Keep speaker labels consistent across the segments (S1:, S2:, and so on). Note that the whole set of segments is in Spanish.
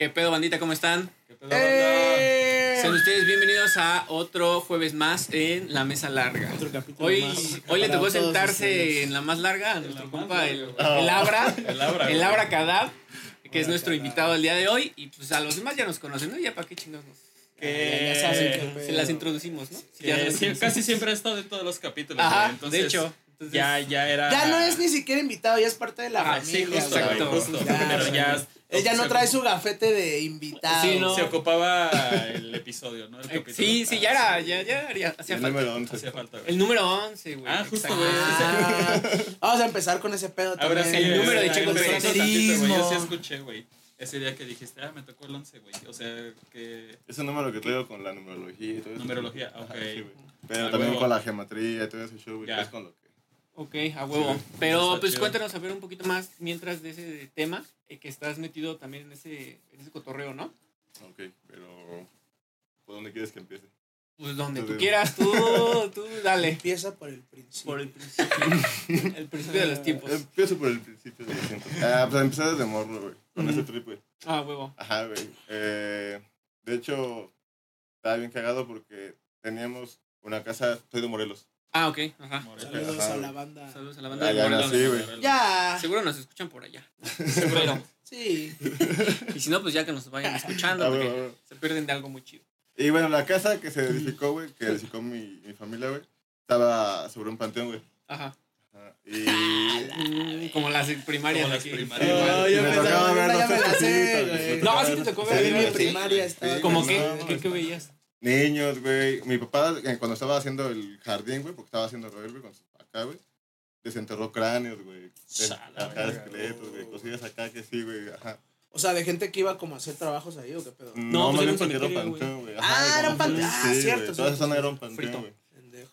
S1: ¿Qué pedo, bandita? ¿Cómo están?
S2: ¿Qué pedo, banda?
S3: ¡Eh!
S1: Sean ustedes bienvenidos a otro jueves más en la mesa larga.
S3: Otro capítulo
S1: Hoy,
S3: más
S1: hoy le tocó sentarse en la más larga a nuestro compa, el, Abra,
S2: El Abra,
S1: el. Abra Kadab, que es nuestro invitado el día de hoy. Y pues a los demás ya nos conocen, ¿no? Ya para qué chingados nos-
S3: Ya, ya saben.
S1: Se las introducimos, ¿no?
S2: Que
S1: Ya
S2: sí, casi siempre ha estado en todos los capítulos.
S1: Ajá.
S2: Entonces,
S1: de hecho. Entonces,
S2: Ya, ya era.
S3: Ya no es ni siquiera invitado, ya es parte de la
S1: Ah, sí,
S3: familia.
S1: justo,
S3: güey.
S1: exacto.
S2: güey, justo.
S3: Ya,
S2: pero ya.
S3: Él ya no trae su gafete de invitado.
S1: Sí, no.
S2: Se ocupaba el episodio, ¿no? El
S1: eh,
S2: capítulo.
S1: sí, sí, ya
S2: Ah,
S1: era, ya, ya haría, hacía
S4: El
S1: falta.
S4: número 11.
S2: Hacía falta, güey.
S1: El número 11, güey.
S2: Ah, justo, güey.
S3: Ah, vamos a empezar con ese pedo
S2: Ahora
S3: también.
S2: sí,
S1: El número de Checo
S2: güey, Yo sí escuché, güey. Ese día que dijiste, ah, me tocó el 11, güey. O sea, que.
S4: Ese número que traigo con la numerología y todo eso.
S2: Numerología,
S4: Ajá,
S2: ok.
S4: sí, güey. Pero
S2: Ah,
S4: también
S2: huevo.
S4: con la geometría y todo ese show, güey. Es con lo que.
S1: Ok, a huevo.
S4: Sí,
S1: Pero pues
S2: chido.
S1: cuéntanos a ver un poquito más mientras de ese tema, eh, que estás metido también en ese, en ese cotorreo, ¿no?
S4: Ok, pero. ¿Por dónde quieres que empiece?
S1: Pues donde tú quieras, tú, tú dale.
S3: Empieza por el principio.
S1: Por el principio. el principio de los tiempos.
S4: Empiezo por el principio de tiempos. Ah, pues empecé desde morro, güey. Con
S1: Ujú.
S4: ese trip, güey.
S1: Ah, huevo.
S4: Ajá, güey. Eh, de hecho, estaba bien cagado porque teníamos una casa. Soy de Morelos.
S1: Ah, ok. Ajá.
S3: Saludos
S4: Ajá,
S3: a la banda.
S1: Saludos a la banda
S4: Ah,
S1: de
S4: ya
S1: Morelos.
S4: nací, güey.
S3: Ya.
S1: Seguro nos escuchan por allá. Pero,
S3: Sí.
S1: y si no, pues ya que nos vayan escuchando,
S4: Ah,
S1: porque se pierden de algo muy chido.
S4: Y bueno, la casa que se edificó, güey, que edificó mi, mi familia, güey, estaba sobre un panteón, güey.
S1: Ajá.
S4: Ajá. Y.
S1: Mm, como las primarias.
S2: Como las primarias.
S3: Oh,
S4: Y
S3: yo
S4: me tocaba ver.
S1: No, sí te tocó ver.
S3: Sí, mi
S1: Sí.
S3: primaria estaba.
S4: Sí,
S1: ¿Cómo
S4: No,
S1: qué?
S4: no,
S1: ¿Qué,
S4: no. Niños, güey. Mi papá, eh, cuando estaba haciendo el jardín, güey, porque estaba haciendo roel, güey, con su acá, güey, desenterró cráneos, güey. Acá esqueletos, güey. Cosillas acá que sí, güey. Ajá.
S3: O sea, de gente que iba como a hacer trabajos ahí o qué pedo.
S1: No,
S4: No,
S1: pues
S4: más
S1: era
S4: bien porque era un
S1: güey.
S4: panteón, güey.
S3: Ah, era un panteón. Ah,
S4: Sí,
S3: cierto.
S4: Toda esa zona era un panteón, güey.
S3: Pendejo.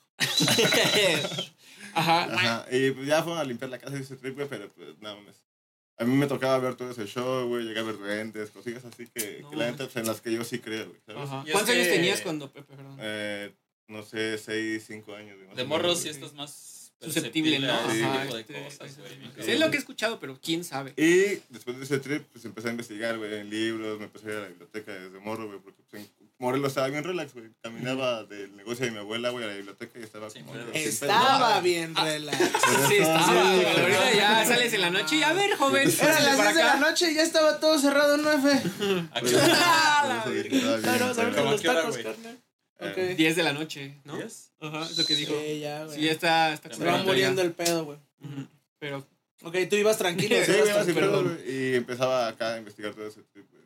S1: Ajá.
S4: Ajá. Y pues ya fueron a limpiar la casa y ese trip, güey, pero pues nada más. A mí me tocaba ver todo ese show, güey, llegar a ver duendes, cosillas así que,
S1: No,
S4: que la pues, en las que yo sí creo, güey,
S1: ¿Cuántos años tenías cuando Pepe, perdón?
S4: Eh, no sé, 6, 5 años. güey,
S2: De morros sí estás más
S1: Susceptible, ¿no?
S2: a ese
S4: Ajá,
S2: tipo de
S1: este,
S2: cosas,
S1: sí,
S2: güey.
S1: sí,
S2: bien
S1: sí.
S2: cabrón.
S1: Es lo que he escuchado, pero quién sabe.
S4: Y después de ese trip, pues empecé a investigar, güey, en libros, me empecé a ir a la biblioteca desde morro, güey, porque pues, en Morelos estaba bien relax, güey. Caminaba del negocio de mi abuela, güey, a la biblioteca y estaba
S2: Sí,
S4: como...
S2: pero-.
S3: Estaba bien relax.
S1: Sí, estaba.
S4: Sí,
S1: güey. Ahorita ya sales en la noche y a ver, joven. Pásale
S3: las
S1: para
S3: 10 de la noche y ya estaba todo cerrado en 9.
S2: Ah,
S4: Por
S2: ¿qué?
S4: eso-
S1: Ah,
S4: por
S1: la
S4: eso
S1: verga.
S4: dije, estaba bien
S3: Claro, sobre los
S2: ¿Cómo a qué hora,
S3: tacos,
S2: güey?
S3: carnal.
S4: Eh,
S3: Ok.
S1: 10 de la noche, ¿no?
S2: ¿Diez?
S1: Ajá, es lo que dijo.
S3: Sí, ya, güey.
S1: Sí, ya está, está
S2: Se
S3: Se va muriendo el pedo, güey.
S1: Pero,
S3: Ok, tú ibas tranquilo.
S4: Sí,
S3: ibas tranquilo.
S4: Y empezaba acá a investigar todo ese tipo de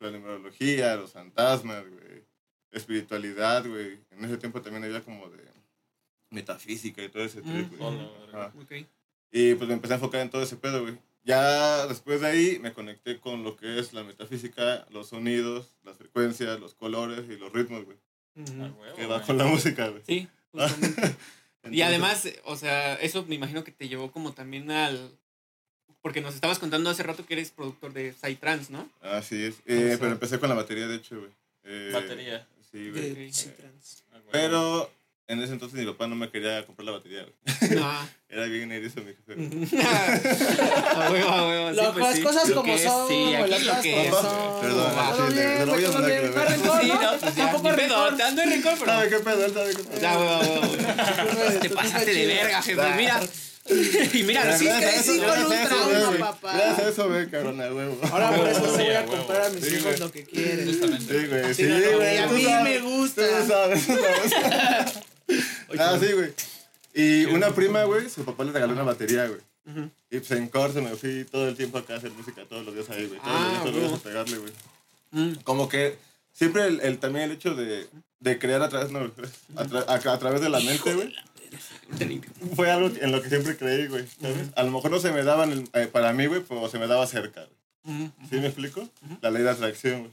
S4: la numerología, los fantasmas, güey. Espiritualidad, güey. En ese tiempo también había como de metafísica y todo ese trip,
S1: Mm. ok.
S4: Y pues me empecé a enfocar en todo ese pedo, güey. Ya después de ahí me conecté con lo que es la metafísica, los sonidos, las frecuencias, los colores y los ritmos, güey.
S1: Ujú.
S2: Ah,
S4: Que va con la música, güey.
S1: Sí, justamente. Y
S4: Entonces,
S1: además, o sea, eso me imagino que te llevó como también al... Porque nos estabas contando hace rato que eres productor de Psytrance, ¿no?
S4: Así es.
S1: O
S4: Eh,
S1: sea-
S4: pero empecé con la batería, de hecho, güey. Eh,
S2: Batería.
S4: Sí, güey.
S3: De
S1: Ok.
S3: Psytrance.
S2: Ah, güey.
S4: Pero en ese entonces mi papá no me quería comprar la batería, güey.
S1: Ah.
S4: Era bien erizo mi jefe.
S1: A huevo, a huevo, sí,
S3: Lo-
S1: pues
S3: las
S1: sí.
S3: cosas como
S1: es,
S3: son,
S1: sí, aquí
S3: las
S1: lo
S3: cosas
S1: que es.
S3: son.
S4: Perdón,
S3: bien,
S4: te lo voy a mandar
S3: No
S1: Sí,
S3: ¿no?
S1: no, pues ya.
S3: Tampoco
S1: pedo, te ando en rencor, pero...
S4: ¿Sabe qué pedo? ¿Sabe qué pedo?
S1: Ya, huevo, huevo. Te pasaste de verga, jefe. Mira. Y mira,
S4: Gracias
S1: sí,
S4: a
S3: crecí
S4: eso,
S3: con un
S4: a eso,
S3: trauma,
S4: güey.
S3: papá.
S4: Gracias a eso, ve, cabrón, a huevo.
S3: Ahora por eso
S2: Sí,
S3: voy
S2: a
S3: comprar a mis
S4: Sí,
S3: hijos
S4: güey.
S3: lo que quieren.
S2: Justamente.
S4: Sí, güey,
S3: Sí,
S4: sí,
S3: no,
S4: güey.
S3: güey, a mí
S4: sabes,
S3: me gusta.
S4: Tú sabes, tú sabes. Ah, sí, güey. Y una prima, güey, su papá le regaló una batería, güey.
S1: Ujú.
S4: Y pues en Corse me fui todo el tiempo acá a hacer música, todos los días ahí, güey. Todos
S1: Ah,
S4: los días, todos los días a pegarle, güey.
S1: Mm.
S4: Como que siempre el, el- también el hecho de, de crear a través, no, a, tra- a- a través de la mente, güey. Fue algo en lo que siempre creí, güey. ¿sabes? A lo mejor no se me daba en el- eh, para mí, güey, pero se me daba cerca. güey.
S1: Ujú.
S4: ¿Sí me explico? La ley de atracción, güey.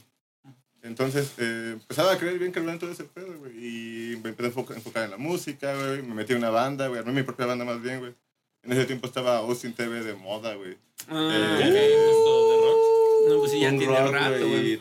S4: Entonces, eh, empezaba a creer bien que en todo ese pedo, güey. Y me empecé a enfoca- enfocar en la música, güey. Me metí en una banda, güey. Armé mi propia banda más bien, güey. En ese tiempo estaba Austin TV de moda, güey.
S1: Ah,
S4: Eh,
S2: justo de rock.
S1: No, pues sí, ya tiene rato,
S4: Y
S1: güey.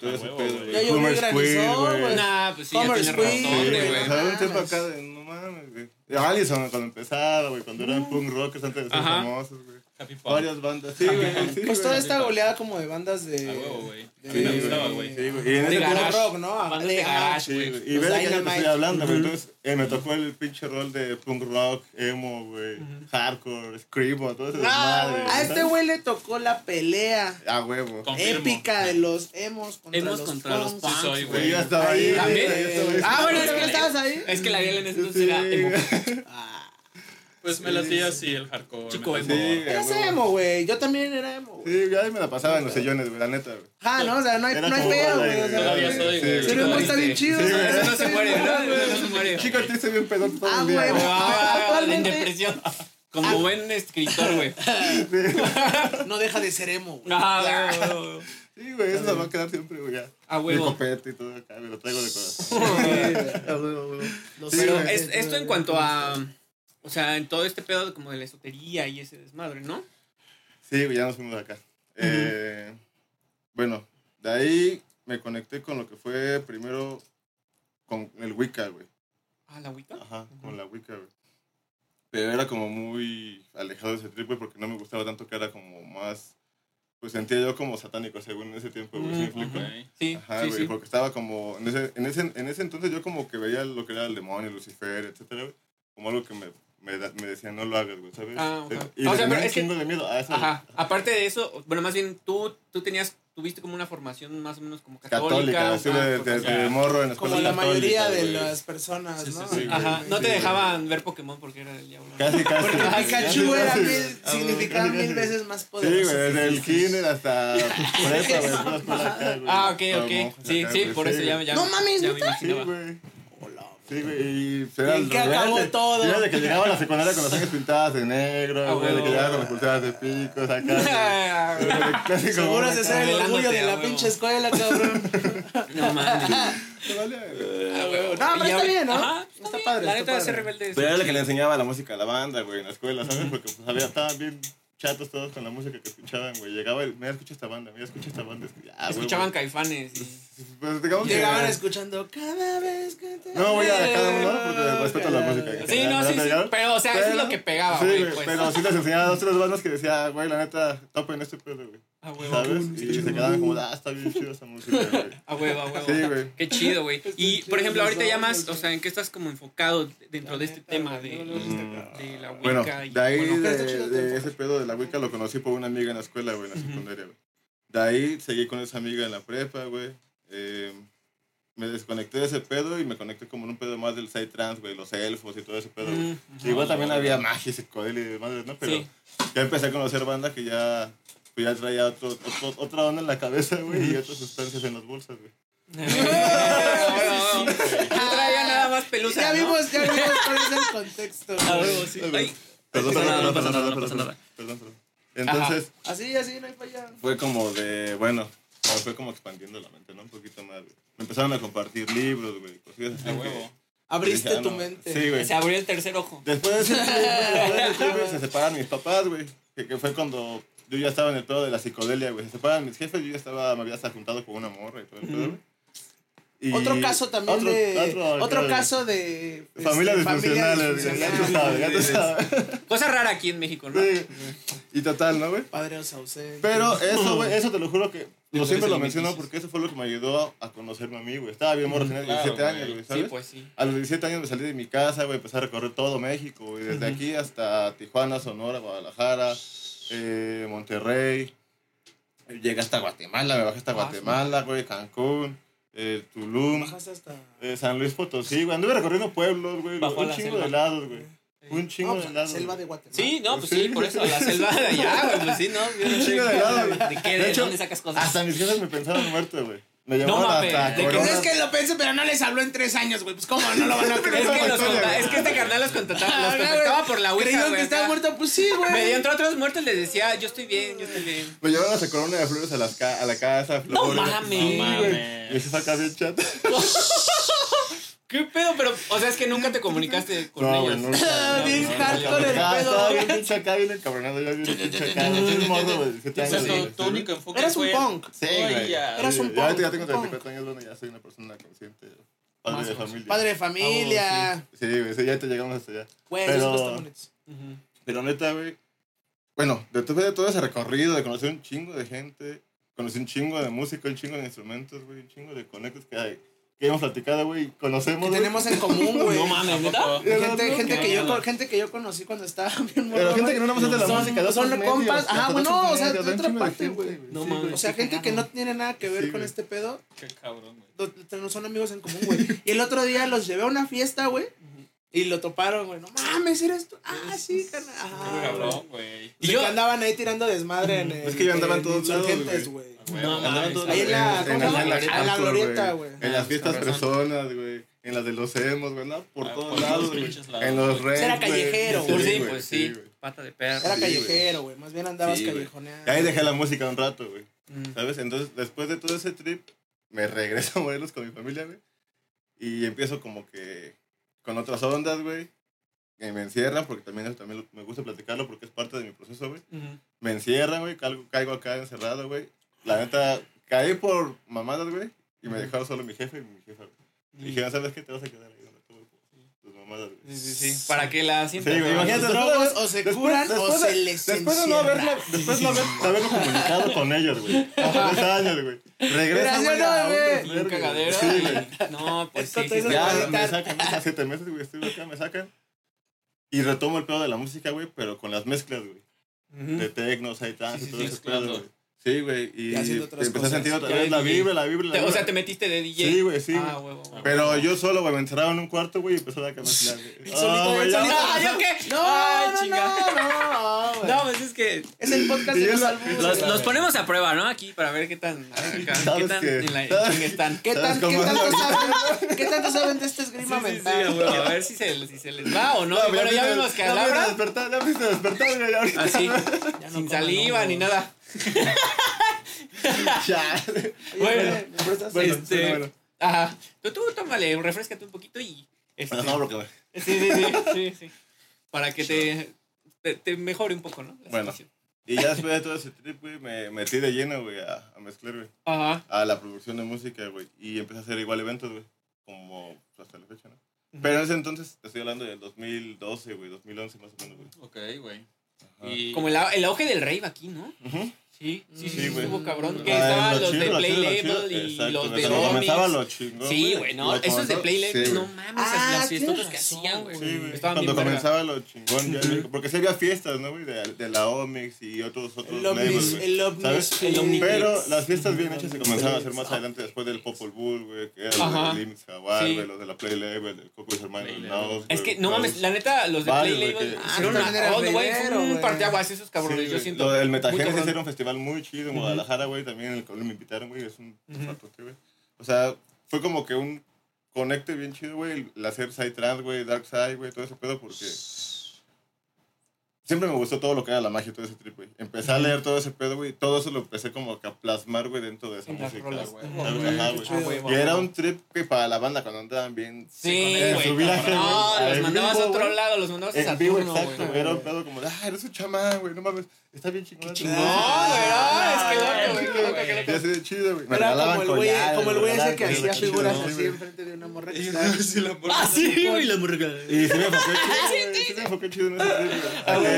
S3: Ya yo
S4: Homer Squid, güey.
S1: Nah, pues sí, ya tiene razón,
S4: güey. un
S3: mames.
S4: acá de, no mames, güey. Allison cuando empezaba, güey, cuando eran punk rockers antes de ser famosos, güey.
S2: Happy
S4: varias bandas. Sí, güey. Sí,
S3: Pues toda
S4: güey.
S3: esta goleada como de bandas de.
S2: A huevo, güey. mí me
S4: Sí,
S2: gustaba,
S4: güey.
S2: güey.
S4: Sí, güey. Y en
S1: De garage.
S3: rock, ¿no?
S1: Bandas de
S3: De
S1: garage, güey.
S4: güey. Y ve que ya te estoy hablando, güey. Entonces, eh, me tocó el pinche rol de punk rock, emo, güey. Hardcore, screamo, todo ese
S3: Ah,
S4: desmadre.
S3: a
S4: güey,
S3: este güey le tocó la pelea
S4: A huevo.
S3: Épica de los emos contra
S1: Emos
S3: los
S1: contra los
S3: punks.
S2: Sí soy,
S4: Güey,
S2: güey.
S4: yo estaba ahí.
S3: Ahí,
S1: ¿También?
S4: güey, yo estaba ahí.
S3: Ah, bueno, es que estabas ahí.
S1: Es que la Ariel en ese entonces era emo.
S4: güey.
S3: Ah,
S2: Pues me latía así el hardcore.
S1: Chico emo.
S4: Sí,
S3: eras emo, güey. Yo también era emo. güey.
S4: Sí, ya me la pasaba en los sillones, güey, la neta, güey.
S3: Ah, no, o sea, no hay,
S4: Era
S3: no hay
S4: como
S3: pedo,
S4: bola,
S3: güey. O sea,
S2: Todavía
S4: Sí,
S2: soy,
S4: sí,
S2: güey.
S4: sí.
S3: Pero emo está bien chido.
S4: Sí,
S3: o sea,
S4: güey.
S1: Eso no se muere, ¿no? Eso no se muere.
S4: Chico, te hice bien pedo todo
S3: Ah,
S4: el día.
S3: güey.
S4: güey.
S1: Ah,
S3: Actualmente-
S1: depresión. Como buen escritor, güey.
S3: No deja de ser emo, güey.
S1: Ah, güey, güey, güey.
S4: Sí, güey, eso se va a quedar siempre, güey, ya.
S1: A
S4: Mi
S1: huevo.
S4: copete y todo acá, me lo traigo de corazón. A huevo, a huevo.
S3: Los
S4: Sí,
S1: Pero
S4: güey.
S1: es, esto en cuanto a. O sea, en todo este pedo de como de la esotería y ese desmadre, ¿no?
S4: Sí, ya nos fuimos de acá. Eh, bueno, de ahí me conecté con lo que fue primero con el Wicca, güey.
S1: Ah, la Wicca.
S4: Ajá, con la Wicca, güey. Pero era como muy alejado de ese trip, güey, porque no me gustaba tanto que era como más... Pues sentía yo como satánico según ese tiempo, güey. ¿sí.
S1: Sí,
S4: Ajá,
S1: sí,
S4: güey,
S1: sí.
S4: porque estaba como... En ese, en, ese, en ese entonces yo como que veía lo que era el demonio, Lucifer, etcétera, güey. Como algo que me, me, da- me decían, no lo hagas, güey, ¿sabes?
S1: Ah, ok.
S4: Y
S1: O
S4: le
S1: sea, pero es que-
S4: de miedo a eso.
S1: Ajá. Aparte de eso, bueno, más bien tú, tú tenías, tuviste como una formación más o menos como católica.
S4: Católica, así
S1: ah,
S4: de, de,
S1: o
S4: morro en escuela
S3: Como la mayoría de
S4: las
S3: las personas,
S2: Sí, sí,
S3: ¿no?
S2: sí,
S1: Ajá, no te
S4: sí,
S1: dejaban ver Pokémon porque era del diablo.
S4: Casi, casi.
S3: Porque
S4: Casi,
S3: Pikachu era
S4: casi.
S3: mil,
S4: Ah,
S3: significaba
S4: casi,
S3: mil veces más
S4: Sí,
S3: poderoso.
S4: güey, desde el kinder hasta prepa, güey.
S1: Ah, ok, ok. Sí, sí, por eso ya, ya
S3: No mames,
S1: ya me.
S4: Sí, güey. Sí, güey, y era
S3: ¿En
S4: el
S3: qué acabó
S4: de-
S3: todo?
S4: Era de que llegaba a la secundaria con las uñas pintadas de negro,
S1: Ah,
S4: güey, de que llegaba con las pulseras de picos acá.
S1: Ah,
S4: clásico
S3: Seguro
S4: acá.
S3: ser el orgullo de la pinche escuela, cabrón.
S1: No mames.
S4: Vale, güey.
S3: No, pero está bien, ¿no?
S1: Ajá,
S3: Está padre.
S1: La
S3: está
S1: neta de ser rebelde.
S4: Pero era el que le enseñaba la música a la banda, güey, en la escuela, ¿sabes? Porque pues había, estaban bien chatos todos con la música que escuchaban, güey. Llegaba el, mira, escucha esta banda, mira, escucha esta banda. Que, güey,
S1: Escuchaban
S4: güey.
S1: caifanes. y-
S4: Pues digamos que...
S3: Llegaban escuchando cada vez que te
S4: No voy a cada uno porque respeto la música.
S1: Sí,
S4: general,
S1: no, sí, sí. Pero, o sea, eso es
S4: Pero-
S1: lo que pegaba,
S4: Sí,
S1: güey. pues.
S4: pero sí les enseñaba a otras bandas que decía, güey, la neta, topen este pedo, güey.
S1: A huevo.
S4: ¿Sabes? Y se quedaban como, ah, está bien chido esa música, güey.
S1: A huevo, a huevo.
S4: Sí, güey.
S1: Qué chido, güey. Y,
S3: chido,
S1: por ejemplo, ahorita ya más, o sea, ¿en qué estás como enfocado dentro de este
S3: neta,
S1: tema de,
S3: no
S1: de la Wicca?
S4: Bueno, de ahí, de, de ese pedo de la Wicca lo conocí por una amiga en la escuela, güey, en la secundaria, güey. De ahí seguí con esa amiga en la prepa, güey. Eh, me desconecté de ese pedo y me conecté como en un pedo más del side trans, güey, los elfos y todo ese pedo, güey.
S1: Mm.
S4: Igual también había magia y psicodelia y demás, ¿no? Pero
S1: Sí.
S4: ya empecé a conocer banda que ya, pues ya traía otro, otro- otra onda en la cabeza, güey, y otras sustancias en las bolsas, güey.
S1: Yo traía nada más pelusa.
S3: Ya
S1: ¿no?
S3: vimos, ya vimos cuál es el contexto.
S1: A
S3: güey.
S1: huevo, sí. Ay,
S4: Perdón,
S1: No pasa
S4: perdón,
S1: nada, no
S4: perdón,
S1: pasa nada,
S4: perdón,
S1: no pasa
S4: perdón,
S1: nada.
S4: Perdón, perdón. Entonces,
S3: Así, así, no hay falla.
S4: fue como de, bueno, me fue como expandiendo la mente, ¿no? Un poquito más, güey. Me empezaron a compartir libros, güey, cosillas así.
S2: A
S4: que-
S2: huevo.
S3: Abriste
S4: dije, ah,
S3: tu
S4: no.
S3: mente.
S4: Sí, güey.
S1: se abrió el tercer ojo.
S4: Después de ese tiempo, después de ese tiempo, se separan mis papás, güey. Que, que fue cuando yo ya estaba en el pedo de la psicodelia, güey. Se separan mis jefes, yo ya estaba, me había juntado con una morra y todo el pedo, güey. Y
S3: Otro caso también
S4: otro-
S3: de.
S4: otro-
S3: Otro, caso de. este,
S4: Familia disfuncional, güey, ya
S3: disfuncional.
S4: tú sabes, ya tú sabes.
S1: Cosa rara aquí en México, ¿no?
S4: Sí. Y total, ¿no, güey?
S3: Padres ausentes.
S4: Pero eso, güey, eso te lo juro que
S1: Lo
S4: yo siempre lo
S1: en
S4: menciono porque eso fue lo que me ayudó a conocerme a mí, güey. Estaba bien morro, tenía
S2: Claro,
S4: 17 años,
S2: güey.
S4: güey,
S1: Sí,
S4: ¿sabes?
S1: pues sí.
S4: A los 17 años me salí de mi casa, güey, empecé a recorrer todo México, güey, desde aquí hasta Tijuana, Sonora, Guadalajara, eh, Monterrey. Llegué hasta Guatemala, me bajé hasta
S1: Ah,
S4: Guatemala, güey, Cancún, eh, Tulum,
S3: Bajaste hasta.
S4: eh, San Luis Potosí, güey. Anduve recorriendo pueblos, güey, un chingo de lados, güey. Un chingo de
S3: pues,
S4: helados.
S3: selva de Guatemala.
S1: Sí, no, pues
S4: Sí.
S1: sí, por eso, la selva de allá, güey, pues sí, ¿no?
S4: Un chingo de helados, güey.
S1: ¿De qué? ¿De,
S4: De hecho,
S1: dónde sacas cosas?
S4: Hasta mis jefes me pensaban muerto, güey. Me
S1: No mames.
S3: Pues es que lo pensé, pero no les habló en tres años, güey. Pues, ¿cómo no lo van a
S1: Es
S3: creer?
S1: que, los conta- es que este carnal los contactaba, los
S3: Ah,
S1: contactaba
S3: güey.
S1: por la Ouija, güey.
S3: que estaba muerto, pues sí, güey.
S1: Me dio entre otros muertos les decía, yo estoy bien, yo estoy bien.
S4: Me llevaban hasta corona de flores a, las ca- a la casa.
S1: No
S4: flores.
S1: mames.
S4: Sí,
S2: No mames.
S4: Y se saca bien chat.
S1: ¿Qué pedo? Pero, o sea, es que nunca te comunicaste con
S4: No,
S1: ellos.
S4: nunca.
S3: Ah,
S4: no,
S3: bien hardcore el
S4: Ah,
S3: pedo.
S4: Estaba bien pinche acá, bien encabronado. Yo bien pinche acá. Un morro, güey. 17
S2: O sea,
S4: años,
S2: tu, único enfoque
S3: Eras un punk.
S4: Sí, güey.
S2: ya.
S3: Eras un
S4: Sí, ya ahorita ya
S3: punk,
S4: tengo
S3: un punk.
S4: 34 años, bueno, ya soy una persona consciente. Padre de familia.
S3: Padre de familia.
S4: Sí, güey, sí, ya te llegamos hasta allá.
S3: Güey.
S1: Ujú.
S4: Pero neta, güey, bueno, después de todo ese recorrido, de conocer un chingo de gente, conocí un chingo de música, un chingo de instrumentos, güey, un chingo de conectos que hay, que hemos platicado, güey, conocemos,
S3: Que tenemos en común, güey.
S1: No mames.
S3: Gente,
S4: No,
S3: gente,
S2: no,
S3: que yo,
S2: no.
S3: gente que yo conocí cuando estaba bien morro,
S4: Pero gente que no nada más es de la
S3: Son-
S4: música,
S3: son
S4: medios,
S3: compas, ajá,
S4: de
S3: bueno, o sea, de otra parte, güey.
S1: No
S4: Sí,
S1: mames.
S3: O sea, gente que no tiene nada que ver
S4: Sí,
S3: con este pedo,
S2: Qué cabrón, güey.
S3: lo- son amigos en común, güey. Y el otro día los llevé a una fiesta, güey, y lo toparon, güey. No mames, ¿eres tú? Ah, sí, carnal. Güey.
S2: cabrón, güey.
S3: Y yo andaban ahí tirando desmadre en el.
S4: Es que yo andaba en todos lados, güey.
S3: güey.
S1: No
S4: Andaban todos
S3: Ahí en la- la glorieta,
S4: güey.
S3: güey.
S4: En las
S1: Ah,
S4: fiestas personas, güey. En las de los emos, güey, ¿no? Por
S2: Ah,
S4: todos lados, güey. En los
S2: güey.
S4: reyes.
S3: Era callejero,
S1: Pues sí,
S4: güey,
S1: pues sí.
S4: güey.
S1: Pata de perro.
S3: Era
S4: Sí,
S3: callejero, güey. Más bien andabas
S4: Sí, güey.
S3: callejoneando.
S4: Y ahí dejé la música un rato, güey.
S1: Mm.
S4: ¿Sabes? Entonces, después de todo ese trip, me regreso a Morelos con mi familia, güey. Y empiezo como que con otras ondas, güey. Que me encierran, porque también, eso también me gusta platicarlo porque es parte de mi proceso, güey.
S1: Ujú.
S4: Me encierran, güey. Caigo, caigo acá encerrado, güey. La neta, caí por mamadas, güey. Y me dejaron solo mi jefe y mi jefa, güey. Y dijeron, ¿sabes qué? Te vas a quedar ahí donde tú, güey, tus mamadas, güey.
S1: Sí, sí, sí. Para que la
S4: Sí,
S1: sientas. ¿no?
S4: imagínate, haber-
S3: o se
S4: después-
S3: curan o
S4: después de-
S3: se les
S4: Después de no haberlo, después de haberlo comunicado con ellos, güey. Tres años, güey. Regresa, güey,
S3: no,
S4: a un
S1: cagadero.
S4: Sí, güey.
S1: No, pues
S3: Esto
S1: sí.
S3: te
S1: sí.
S4: Ya me sacan, hace siete meses, güey, estoy acá, me sacan. Y retomo el pedo de la música, güey, pero con las mezclas, güey.
S1: Ujú.
S4: De tecno, hay trance
S2: Sí,
S4: y
S2: sí,
S4: todo
S2: sí,
S4: ese pedo, güey. Sí, güey, y
S3: Y haciendo otras
S4: empecé a sentir otra
S1: Ya
S4: vez la
S1: DJ.
S4: vibra, la vibra, la
S1: Te- O sea, te metiste de DJ.
S4: Sí, güey, sí,
S1: Ah,
S4: güey.
S1: huevo. huevo.
S4: Pero yo solo, güey, me encerraba en un cuarto, güey, y empezó a.
S3: Y solito,
S4: Ah,
S3: él solito.
S1: Ah, ¿yo qué?
S3: No,
S1: Ay,
S3: no,
S1: chinga.
S3: no, no, güey.
S1: No, pues es que
S3: Es el podcast
S4: Y
S3: de los
S4: la-
S1: los, ponemos a prueba, ¿no? Aquí para ver qué tan, acá, qué
S4: ¿Sabes
S1: tan
S4: qué?
S1: en la
S4: ¿Sabes?
S1: chinga están.
S3: ¿Qué,
S4: ¿Sabes
S3: tan, ¿qué,
S4: cómo
S3: tanto saben, ¿Qué tanto saben de este
S1: Sí,
S3: esgrima
S1: sí, sí,
S3: mental?
S1: a huevo, a ver si se, si se les va o no.
S4: No,
S1: Y bueno, ya vimos que
S4: despertar, ya me despertar, güey, ahorita.
S1: así,
S3: no
S1: sin saliva
S3: no,
S1: ni nada.
S3: Oye,
S1: Bueno.
S4: Bueno,
S1: Este-
S4: bueno, bueno.
S1: Ajá. Tú, tú tómale, refrescate un poquito y... Este,
S4: No, porque, güey.
S1: sí, sí, sí, sí, sí. Para que te, te, te mejore un poco, ¿no? La
S4: Bueno.
S1: situación.
S4: Y ya después de todo ese trip, güey, me metí de lleno, güey, a, a mezclar, güey.
S1: Ajá.
S4: A la producción de música, güey. Y empecé a hacer igual eventos, güey. Como hasta la fecha, ¿no? Pero en ese entonces, te estoy hablando del 2012, güey, 2011 más o menos, güey.
S2: Ok, güey. Y
S1: Como el, el auge del rave aquí, ¿no?
S4: Ujú.
S1: Sí, sí, sí,
S3: Sí,
S1: sí,
S4: güey.
S1: estuvo cabrón. Que
S4: Ah,
S1: estaban
S4: lo
S1: los
S4: chido,
S1: de Play Label y
S4: Exacto,
S1: los de
S4: cuando comenzaba
S1: Omix.
S4: lo chingón,
S1: Sí, güey, no. Esos de Play Label, no mames,
S3: Ah,
S1: las
S3: tienes
S1: que hacían, güey. Estaban
S4: Cuando comenzaba lo chingón, porque sí había fiestas, ¿no, güey? De, de la Omix y otros, otros
S3: El
S4: labels,
S3: el ovnis.
S4: ¿Sabes?
S1: El Omni-
S4: Pero las fiestas bien hechas se comenzaron a hacer más adelante después del Popol Bull, güey, que era
S1: Ajá.
S4: los de Limits Hawaii, güey, los de la Play Label, el Coco y hermanos, el
S1: Es que, no
S4: los-
S1: mames, la neta, los de Play Label
S4: que-
S1: hicieron
S3: Ah,
S1: una. güey, un parteaguas esos cabrones, yo siento.
S4: Metagénesis
S1: cabrón.
S4: era un festival muy chido en. Guadalajara, güey, también en el cual me invitaron, güey, es un ratote, güey. O sea, fue como que un conecte bien chido, güey, el- hacer Psytrance, güey, Dark Side, güey, todo ese pedo, porque siempre me gustó todo lo que era la magia, todo ese trip, güey. Empecé a leer todo ese pedo, güey, todo eso lo empecé como que a plasmar, güey, dentro de esa
S1: En
S4: música, güey. Güey.
S1: Ah, güey,
S4: Y era
S1: güey.
S4: un trip que para la banda cuando andaban bien
S1: Sí, güey. No,
S4: güey,
S1: los mandabas a otro
S4: güey.
S1: lado, los mandabas a Saturno,
S4: exacto,
S1: güey.
S4: Era un pedo como de, ah, eres un chamán, güey, no mames, está bien chingón.
S1: No, güey, ah, es que loco, güey, qué loco.
S4: Ya así de chido, güey. Me
S3: Era
S4: regalaban
S3: como el güey, güey ese que hacía figuras así
S4: güey.
S3: enfrente de una morra-
S1: Ah, sí, güey, la morra.
S4: Y sí me enfoqué chido, güey. Sí me enfoqué chido en ese trip,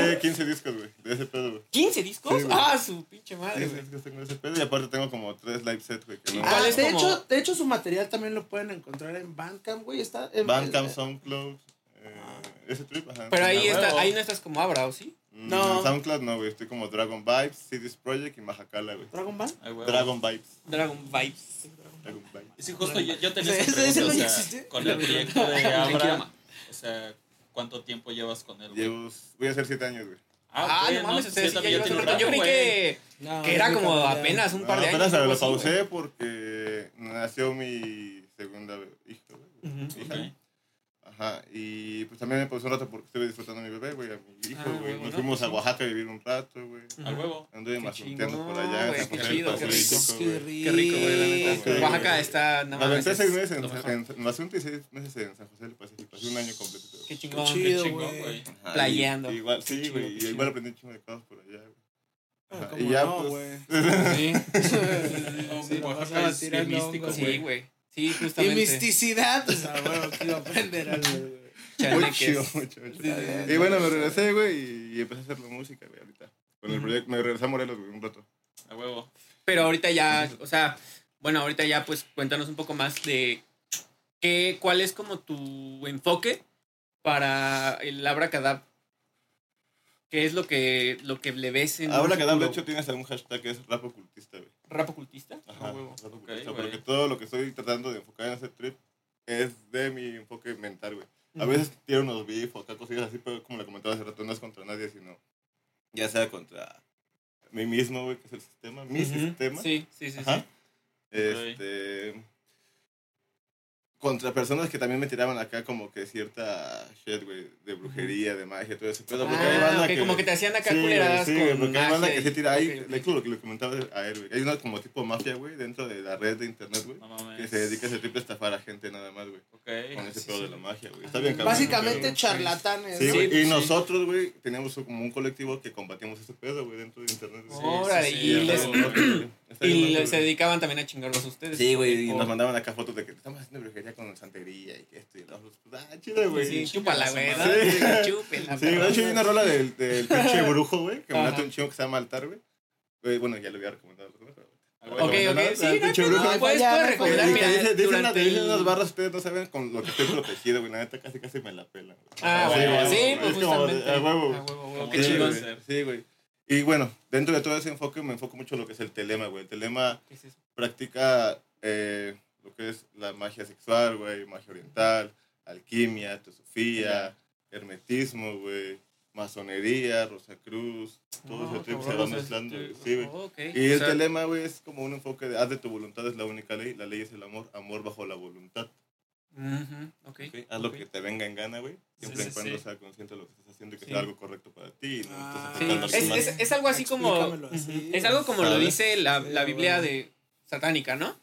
S4: güey. Saqué 15 discos, güey, de ese pedo, güey.
S1: ¿15 discos?
S4: Sí,
S1: ah, su pinche madre,
S4: 15
S1: güey.
S4: discos tengo de ese pedo y aparte tengo como 3 live sets, güey. no-
S1: ¿Cuál
S3: Ah, de,
S1: como-
S3: hecho, de hecho, su material también lo pueden encontrar en Bandcamp, güey. Está en
S4: Bandcamp,
S3: eh,
S4: SoundCloud, eh, ese trip, ajá.
S1: Pero ahí,
S2: Ah,
S1: está, ahí no estás como Abra, ¿o sí?
S4: Mm,
S3: No.
S4: En SoundCloud no, güey. Estoy como Dragon Vibes, CDs Project y Majacala, güey.
S3: Dragon
S2: güey.
S4: Dragon Vibes.
S1: Dragon Vibes.
S4: Dragon Vibes.
S2: Sí, justo yo, yo tenía
S3: Ese-
S2: esa
S3: ese
S2: pregunta,
S3: no
S2: o sea,
S3: existe.
S2: con el proyecto de Abra, o sea, ¿cuánto tiempo llevas con él, güey?
S4: Llevo, voy a hacer 7 años, güey.
S1: Ah,
S2: ok,
S1: no mames,
S2: sí,
S1: un rato. Yo creí que,
S3: No,
S1: que era como
S3: familiar.
S1: apenas un
S4: No,
S1: par de años.
S4: apenas lo pausé porque nació mi segunda hija, güey.
S1: Ujú.
S4: hija.
S2: Ok.
S4: Ajá, y pues también me pausé un rato porque estuve disfrutando a mi bebé, güey, a mi hijo,
S1: Ah,
S4: güey.
S1: bueno,
S4: Nos
S1: no,
S4: fuimos a
S1: sí.
S4: Oaxaca a vivir un rato, güey.
S2: Al huevo.
S4: Anduve
S1: chingón,
S4: por allá San
S1: qué
S4: José
S1: chido, qué
S3: rico.
S1: Qué rico, güey, la neta. Oaxaca está.
S4: Me aventé
S1: es
S4: seis meses en, Mazunte y seis meses en San José del Pacífico, hace un año completo.
S1: Qué
S3: Qué
S1: chingón.
S3: chido,
S2: Qué chingón,
S3: güey.
S2: güey.
S1: Playando.
S4: y- Igual,
S1: Qué
S4: sí, güey,
S1: qué
S4: y
S1: chido.
S4: igual aprendí un chingo de cosas por allá, güey.
S3: Ah,
S4: Ajá,
S3: cómo
S4: y ya,
S3: no,
S4: pues,
S3: güey.
S1: Sí,
S3: Sí,
S2: Oaxaca es bien místico,
S1: sí, güey. Sí,
S3: Y
S1: justamente.
S3: misticidad, pues a huevo que iba a aprender algo, güey.
S4: Muy chido.
S3: Está bien.
S4: Y bueno, me regresé, güey, y, y empecé a hacer la música, güey, ahorita. Con el proyecto, me regresé a Morelos, güey, un rato.
S2: A huevo.
S1: Pero ahorita ya, o sea, bueno, ahorita ya pues cuéntanos un poco más de qué, cuál es como tu enfoque para el Abracadab. ¿Qué es lo que, lo que le ves en
S4: que de hecho tienes un hashtag que es rap ocultista, güey.
S1: ¿Rap ocultista?
S4: Ajá,
S1: A huevo.
S4: rap ocultista,
S2: güey.
S4: porque todo lo que estoy tratando de enfocar en ese trip es de mi enfoque mental, güey. A veces tiene unos beef o acá cosillas así, pero como le comentaba hace rato, no es contra nadie, sino ya sea contra mí mismo, güey, que es el sistema, mi sistema.
S1: Sí, sí, sí.
S4: Ajá.
S1: sí.
S4: Este. Contra personas que también me tiraban acá como que cierta shit, güey, de brujería, de magia, todo ese pedo. Porque hay
S1: Ah,
S4: banda
S1: ok,
S4: que.
S1: como que te hacían acá
S4: Sí,
S1: culeradas
S4: sí,
S1: con
S4: porque hay banda que se tira ahí.
S1: ok, ok.
S4: De hecho, lo que le comentaba a él, güey. Hay una como tipo mafia, güey, dentro de la red de internet, güey.
S2: No mames.
S4: Que se dedica a ese tipo de estafar a gente nada más, güey.
S2: Ok.
S4: Con ese
S1: sí,
S4: pedo
S1: sí.
S4: de la magia, güey. Está bien cabrón.
S3: Básicamente
S4: pero-
S3: charlatanes.
S4: Sí,
S3: ¿no?
S4: güey.
S1: Sí,
S4: y
S1: sí.
S4: nosotros, güey, teníamos como un colectivo que combatíamos ese pedo, güey, dentro de internet.
S1: Órale,
S2: sí,
S1: y, les- y se dedicaban también a chingarlos a ustedes.
S4: Sí, güey, y nos mandaban acá fotos de que estamos haciendo brujería con santería y que esto y lo otro. Pues, ah, chido, güey.
S1: Sí,
S4: Sí,
S1: chúpala, güey. ¿no?
S4: Sí.
S1: Chúpela.
S4: de hecho hay una rola del, del pinche brujo, güey, que me mata un chingo que se llama Altar, güey. Bueno, ya lo había recomendado. ¿no? Pero-
S2: A.
S1: Ok,
S4: Bueno,
S1: ok,
S4: ¿no?
S1: sí,
S4: El
S1: no
S4: pinche
S1: pedo,
S4: brujo.
S1: no, puedes, puedes
S3: no,
S1: recomendar, mira,
S4: dice, dice, una-
S1: durante
S4: dice
S1: el-
S4: unas barras, ustedes no saben con lo que estoy protegido, güey. La neta casi casi me la güey.
S1: Ah,
S2: Sí, güey,
S1: sí,
S2: güey.
S1: pues
S4: Es como de-
S1: justamente.
S4: a huevo.
S1: A huevo, qué
S4: Sí,
S1: chingón.
S4: Sí, güey. Y bueno, dentro de todo ese enfoque me enfoco mucho en lo que es el telema, güey. El telema
S1: ¿Qué es eso?
S4: practica eh, que es la magia sexual, güey, magia oriental, alquimia, teosofía, hermetismo, güey, masonería, Rosacruz, todo
S1: No,
S4: ese trip se va mezclando,
S1: este-.
S4: Sí, güey.
S1: oh, ok.
S4: Y
S1: O
S4: el
S1: sea,
S4: telema, güey, es como un enfoque de haz de tu voluntad es la única ley, la ley es el amor, amor bajo la voluntad.
S1: ujú, ok,
S4: ¿ok? Haz lo que te venga en gana, güey, siempre
S2: sí,
S4: y cuando
S2: sí.
S4: sea consciente de lo que estás haciendo y que
S1: Sí.
S4: sea algo correcto para ti. no
S3: Ah,
S4: los
S1: es, es, es algo así como.
S3: Así.
S1: Es algo como lo
S4: ¿Sabes?
S1: dice la,
S3: Sí,
S1: la Biblia
S3: bueno.
S1: de satánica, ¿no?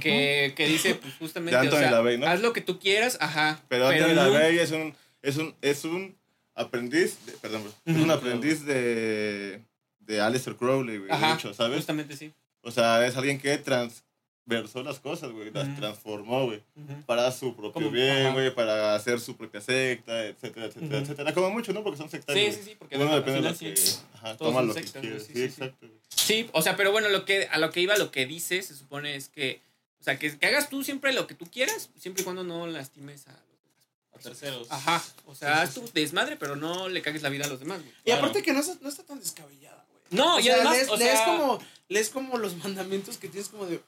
S1: Que, que dice, pues justamente. O sea,
S4: LaVey, ¿no?
S1: Haz lo que tú quieras, ajá.
S4: Pero Anthony
S1: no-
S4: LaVey es un, es un, es un aprendiz, de- perdón, es un aprendiz de, de Aleister Crowley, güey, de
S1: Ajá,
S4: hecho, ¿sabes?
S1: Justamente sí.
S4: O sea, es alguien que transversó las cosas, güey, las transformó, güey, para su propio
S1: Como-
S4: bien, güey, para hacer su propia secta, etcétera, etcétera, etcétera. Como mucho, ¿no? Porque son sectarios.
S1: Sí, sí, sí, porque
S4: Uno depende de que,
S1: sí.
S4: ajá, toma lo que
S1: sectas,
S4: quiere.
S1: güey,
S4: Sí,
S1: sí, sí, sí.
S4: exacto.
S1: Sí, o sea, pero bueno, lo que, a lo que iba, lo que dice, se supone es que, o sea, que, que hagas tú siempre lo que tú quieras, siempre y cuando no lastimes a los demás.
S2: A terceros.
S1: Ajá, o sea, haz tu desmadre, pero no le cagues la vida a los demás, güey.
S3: Y aparte que no, está- no está tan descabellada, güey.
S1: No,
S3: O
S1: y
S3: sea,
S1: además,
S3: lees,
S1: o
S3: lees
S1: sea,
S3: como, lees como los mandamientos que tienes como de.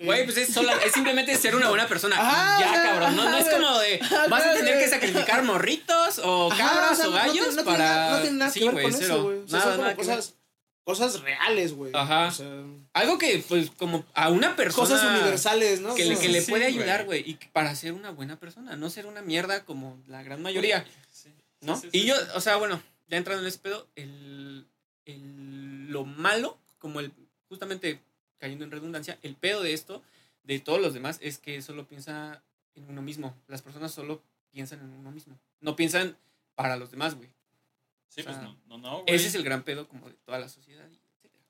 S1: Güey, pues es, sola- es simplemente ser una buena persona.
S3: Ajá,
S1: ya, cabrón. No, no es como de. Vas a tener que sacrificar morritos o cabras
S3: o sea,
S1: o
S3: no- no
S1: gallos
S3: tiene- no tiene
S1: para.
S3: nada- no tiene nada
S1: sí,
S3: que ver
S1: güey,
S3: con
S1: cero.
S3: eso, güey. O sea,
S1: nada,
S3: son como
S1: nada
S3: cosas, cosas reales, güey.
S1: Ajá.
S3: O sea,
S1: Algo que, pues, como a una persona.
S3: cosas universales, ¿no?
S1: Que, le, que le
S2: sí,
S1: puede ayudar, güey. Y que para ser una buena persona. No ser una mierda como la gran mayoría.
S2: Sí.
S1: ¿No?
S2: Sí, sí,
S1: y
S2: sí,
S1: yo, o sea, bueno, ya entrando en ese pedo, el, el- lo malo, como el, justamente cayendo en redundancia, el pedo de esto, de todos los demás, es que solo piensa en uno mismo. Las personas solo piensan en uno mismo. No piensan para los demás, güey.
S2: Sí,
S1: o
S2: pues no, no, no, güey.
S1: Ese es el gran pedo como de toda la sociedad.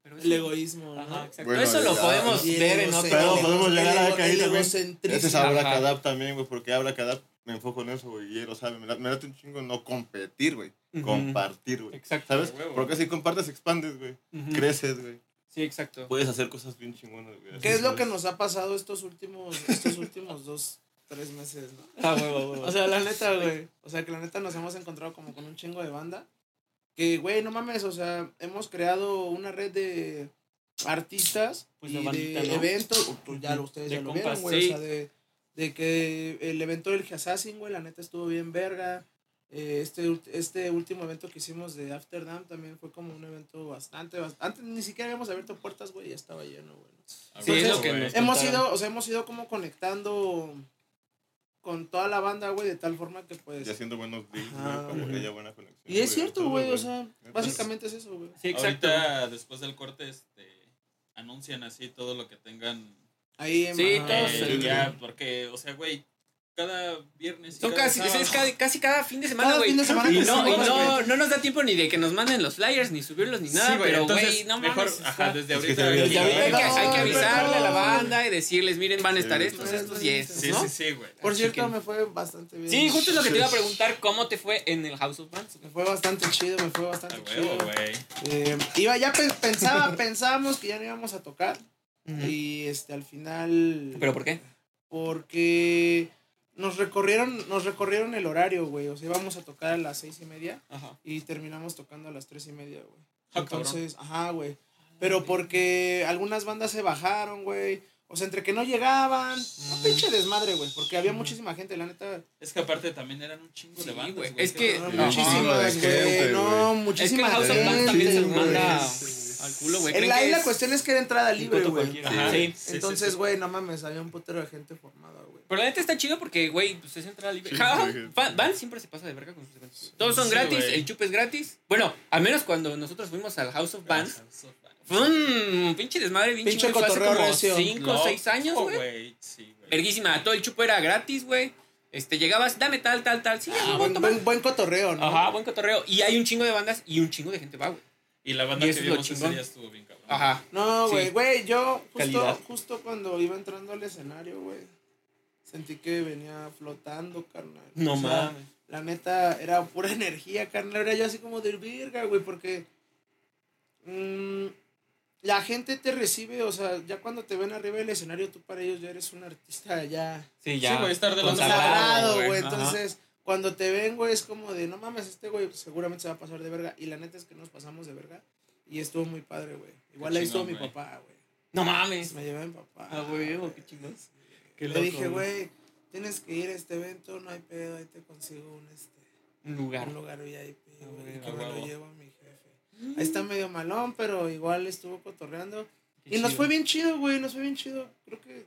S1: Pero
S3: El egoísmo, ¿no?
S1: Ajá, exacto.
S4: Bueno,
S1: eso lo podemos
S3: Y el
S1: ver en otro...
S4: Pero podemos llegar a caer
S3: el
S4: también. Ese es. Abracadab también, güey, porque Abracadab me enfoco en eso, güey, y él lo sabe. Me, la- me late un chingo no competir, güey. Compartir, güey.
S1: Exacto.
S4: ¿Sabes? Porque si compartes, expandes, güey. Creces, güey.
S1: Sí, exacto.
S4: Puedes hacer cosas bien chingonas, güey.
S3: ¿Qué es lo que nos ha pasado estos últimos, estos últimos dos, tres meses, no?
S1: Ah, huevo, huevo.
S3: O sea, la neta, güey. O sea, que la neta nos hemos encontrado como con un chingo de banda. Que, güey, no mames, o sea, hemos creado una red de artistas
S1: Pues
S3: y
S1: de bandita,
S3: de
S1: ¿no?
S3: eventos. Pues ya lo, ustedes
S1: De
S3: ya lo vieron, güey.
S1: sí.
S3: O sea, de, de que el evento del Assassin, güey, la neta estuvo bien verga. Eh, este, este último evento que hicimos de Amsterdam también fue como un evento bastante, bastante. Antes ni siquiera habíamos abierto puertas, güey, ya estaba lleno, güey.
S1: Sí,
S3: Hemos ido, o sea, hemos ido como conectando con toda la banda, güey, de tal forma que pues...
S4: Y haciendo buenos deals, güey, como que haya buena conexión.
S3: Y es cierto, güey, o sea, básicamente es eso, güey.
S1: Sí, exacto.
S2: Ahorita, después del corte, este, anuncian así todo lo que tengan.
S3: Ahí en
S1: Sí, todos,
S2: eh,
S1: sí,
S2: ya, porque, o sea, güey, cada viernes. y
S1: Son
S2: cada
S1: casi, es
S2: sábado.
S1: casi, cada fin de semana,
S3: Cada
S1: güey.
S3: fin de semana
S1: Y no, y no, no nos da tiempo ni de que nos manden los flyers, ni subirlos, ni nada.
S2: Sí,
S1: pero, güey, no
S2: mejor,
S1: mames.
S2: ajá, desde ahorita.
S1: hay que, hay que
S3: No,
S1: avisarle a la
S3: no.
S1: banda y decirles, miren, van a estar estos, estos y estos,
S2: Sí,
S1: ¿no?
S2: sí, sí, güey.
S3: Por cierto,
S1: que-
S3: me fue bastante bien.
S1: Sí, justo es lo que te iba a preguntar, ¿cómo te fue en el House of Bands?
S3: Me fue bastante chido, me fue bastante chido.
S2: huevo, güey.
S3: Eh, iba, ya pe- pensaba, pensábamos que ya no íbamos a tocar. Y este al final.
S1: ¿Pero por qué?
S3: Porque nos recorrieron, nos recorrieron el horario, güey. O sea, íbamos a tocar a las seis y media
S1: Ajá.
S3: y terminamos tocando a las tres y media, güey.
S2: Ah, cabrón.
S3: Entonces, ajá, güey. Pero porque algunas bandas se bajaron, güey. O sea, entre que no llegaban. Un pinche desmadre, güey. Porque había muchísima gente, la neta.
S2: Es que aparte también eran un chingo de
S1: Sí,
S2: bandas,
S1: güey.
S2: güey.
S1: Es que-
S3: no, muchísimas, güey. No,
S4: güey.
S1: Es que
S3: muchísima
S1: el House of también se manda al culo, güey.
S3: El-
S1: ¿Creen
S3: Ahí
S1: que
S3: la
S1: es
S3: cuestión es que era entrada libre, güey.
S1: Sí.
S2: Sí,
S3: Entonces,
S2: sí, sí.
S3: güey, no mames, había un putero de gente formada, güey.
S1: Pero la neta está chido porque, güey, pues es entrada libre.
S4: Sí.
S1: Van, Van siempre se pasa de verga con sus eventos. Todos son
S2: Sí,
S1: gratis,
S2: güey.
S1: el chupe es gratis. Bueno, al menos cuando nosotros fuimos al House of Bands, fue un pinche desmadre bien
S3: Pinche.
S1: Fue hace
S3: cotorreo
S1: como
S3: recio.
S1: 5 o 6 años,
S2: Loco,
S1: güey.
S2: Sí, güey.
S1: Verguísima, todo el chupo era gratis, güey. Este, llegabas, dame tal, tal, tal. Sí,
S3: Ah,
S1: güey,
S3: buen, buen, buen cotorreo, ¿no?
S1: Ajá, buen cotorreo. Y hay un chingo de bandas y un chingo de gente va, güey.
S2: Y la banda
S1: Y
S2: que vimos ese día estuvo bien cabrón.
S1: Ajá.
S3: No,
S1: Sí.
S3: güey, güey, yo justo,
S1: Calidad.
S3: justo cuando iba entrando al escenario, güey, sentí que venía flotando, carnal.
S1: No
S3: O sea,
S1: mames.
S3: La neta, era pura energía, carnal. Era yo así como de virga, güey, porque mm, la gente te recibe, o sea, ya cuando te ven arriba del escenario, tú para ellos ya eres un artista ya
S1: Sí,
S2: Sí, güey, estar de
S3: consagrado,
S1: güey.
S3: güey.
S1: Ajá.
S3: Entonces, cuando te ven, güey, es como de, no mames, este güey seguramente se va a pasar de verga. Y la neta es que nos pasamos de verga. Y estuvo muy padre, güey. Igual ahí estuvo mi papá, güey.
S1: No mames.
S3: Me llevé a mi papá.
S1: Ah, güey, qué chingón. Qué
S3: Le
S1: loco,
S3: dije, güey, tienes que ir a este evento, no hay pedo, ahí te consigo un, este,
S1: Un lugar.
S3: un lugar VIP,
S1: Ah,
S3: güey, que me lo llevo a mi jefe. Ahí está medio malón, pero igual estuvo cotorreando.
S1: Qué
S3: Y nos fue bien chido, güey, nos fue bien chido. Creo que,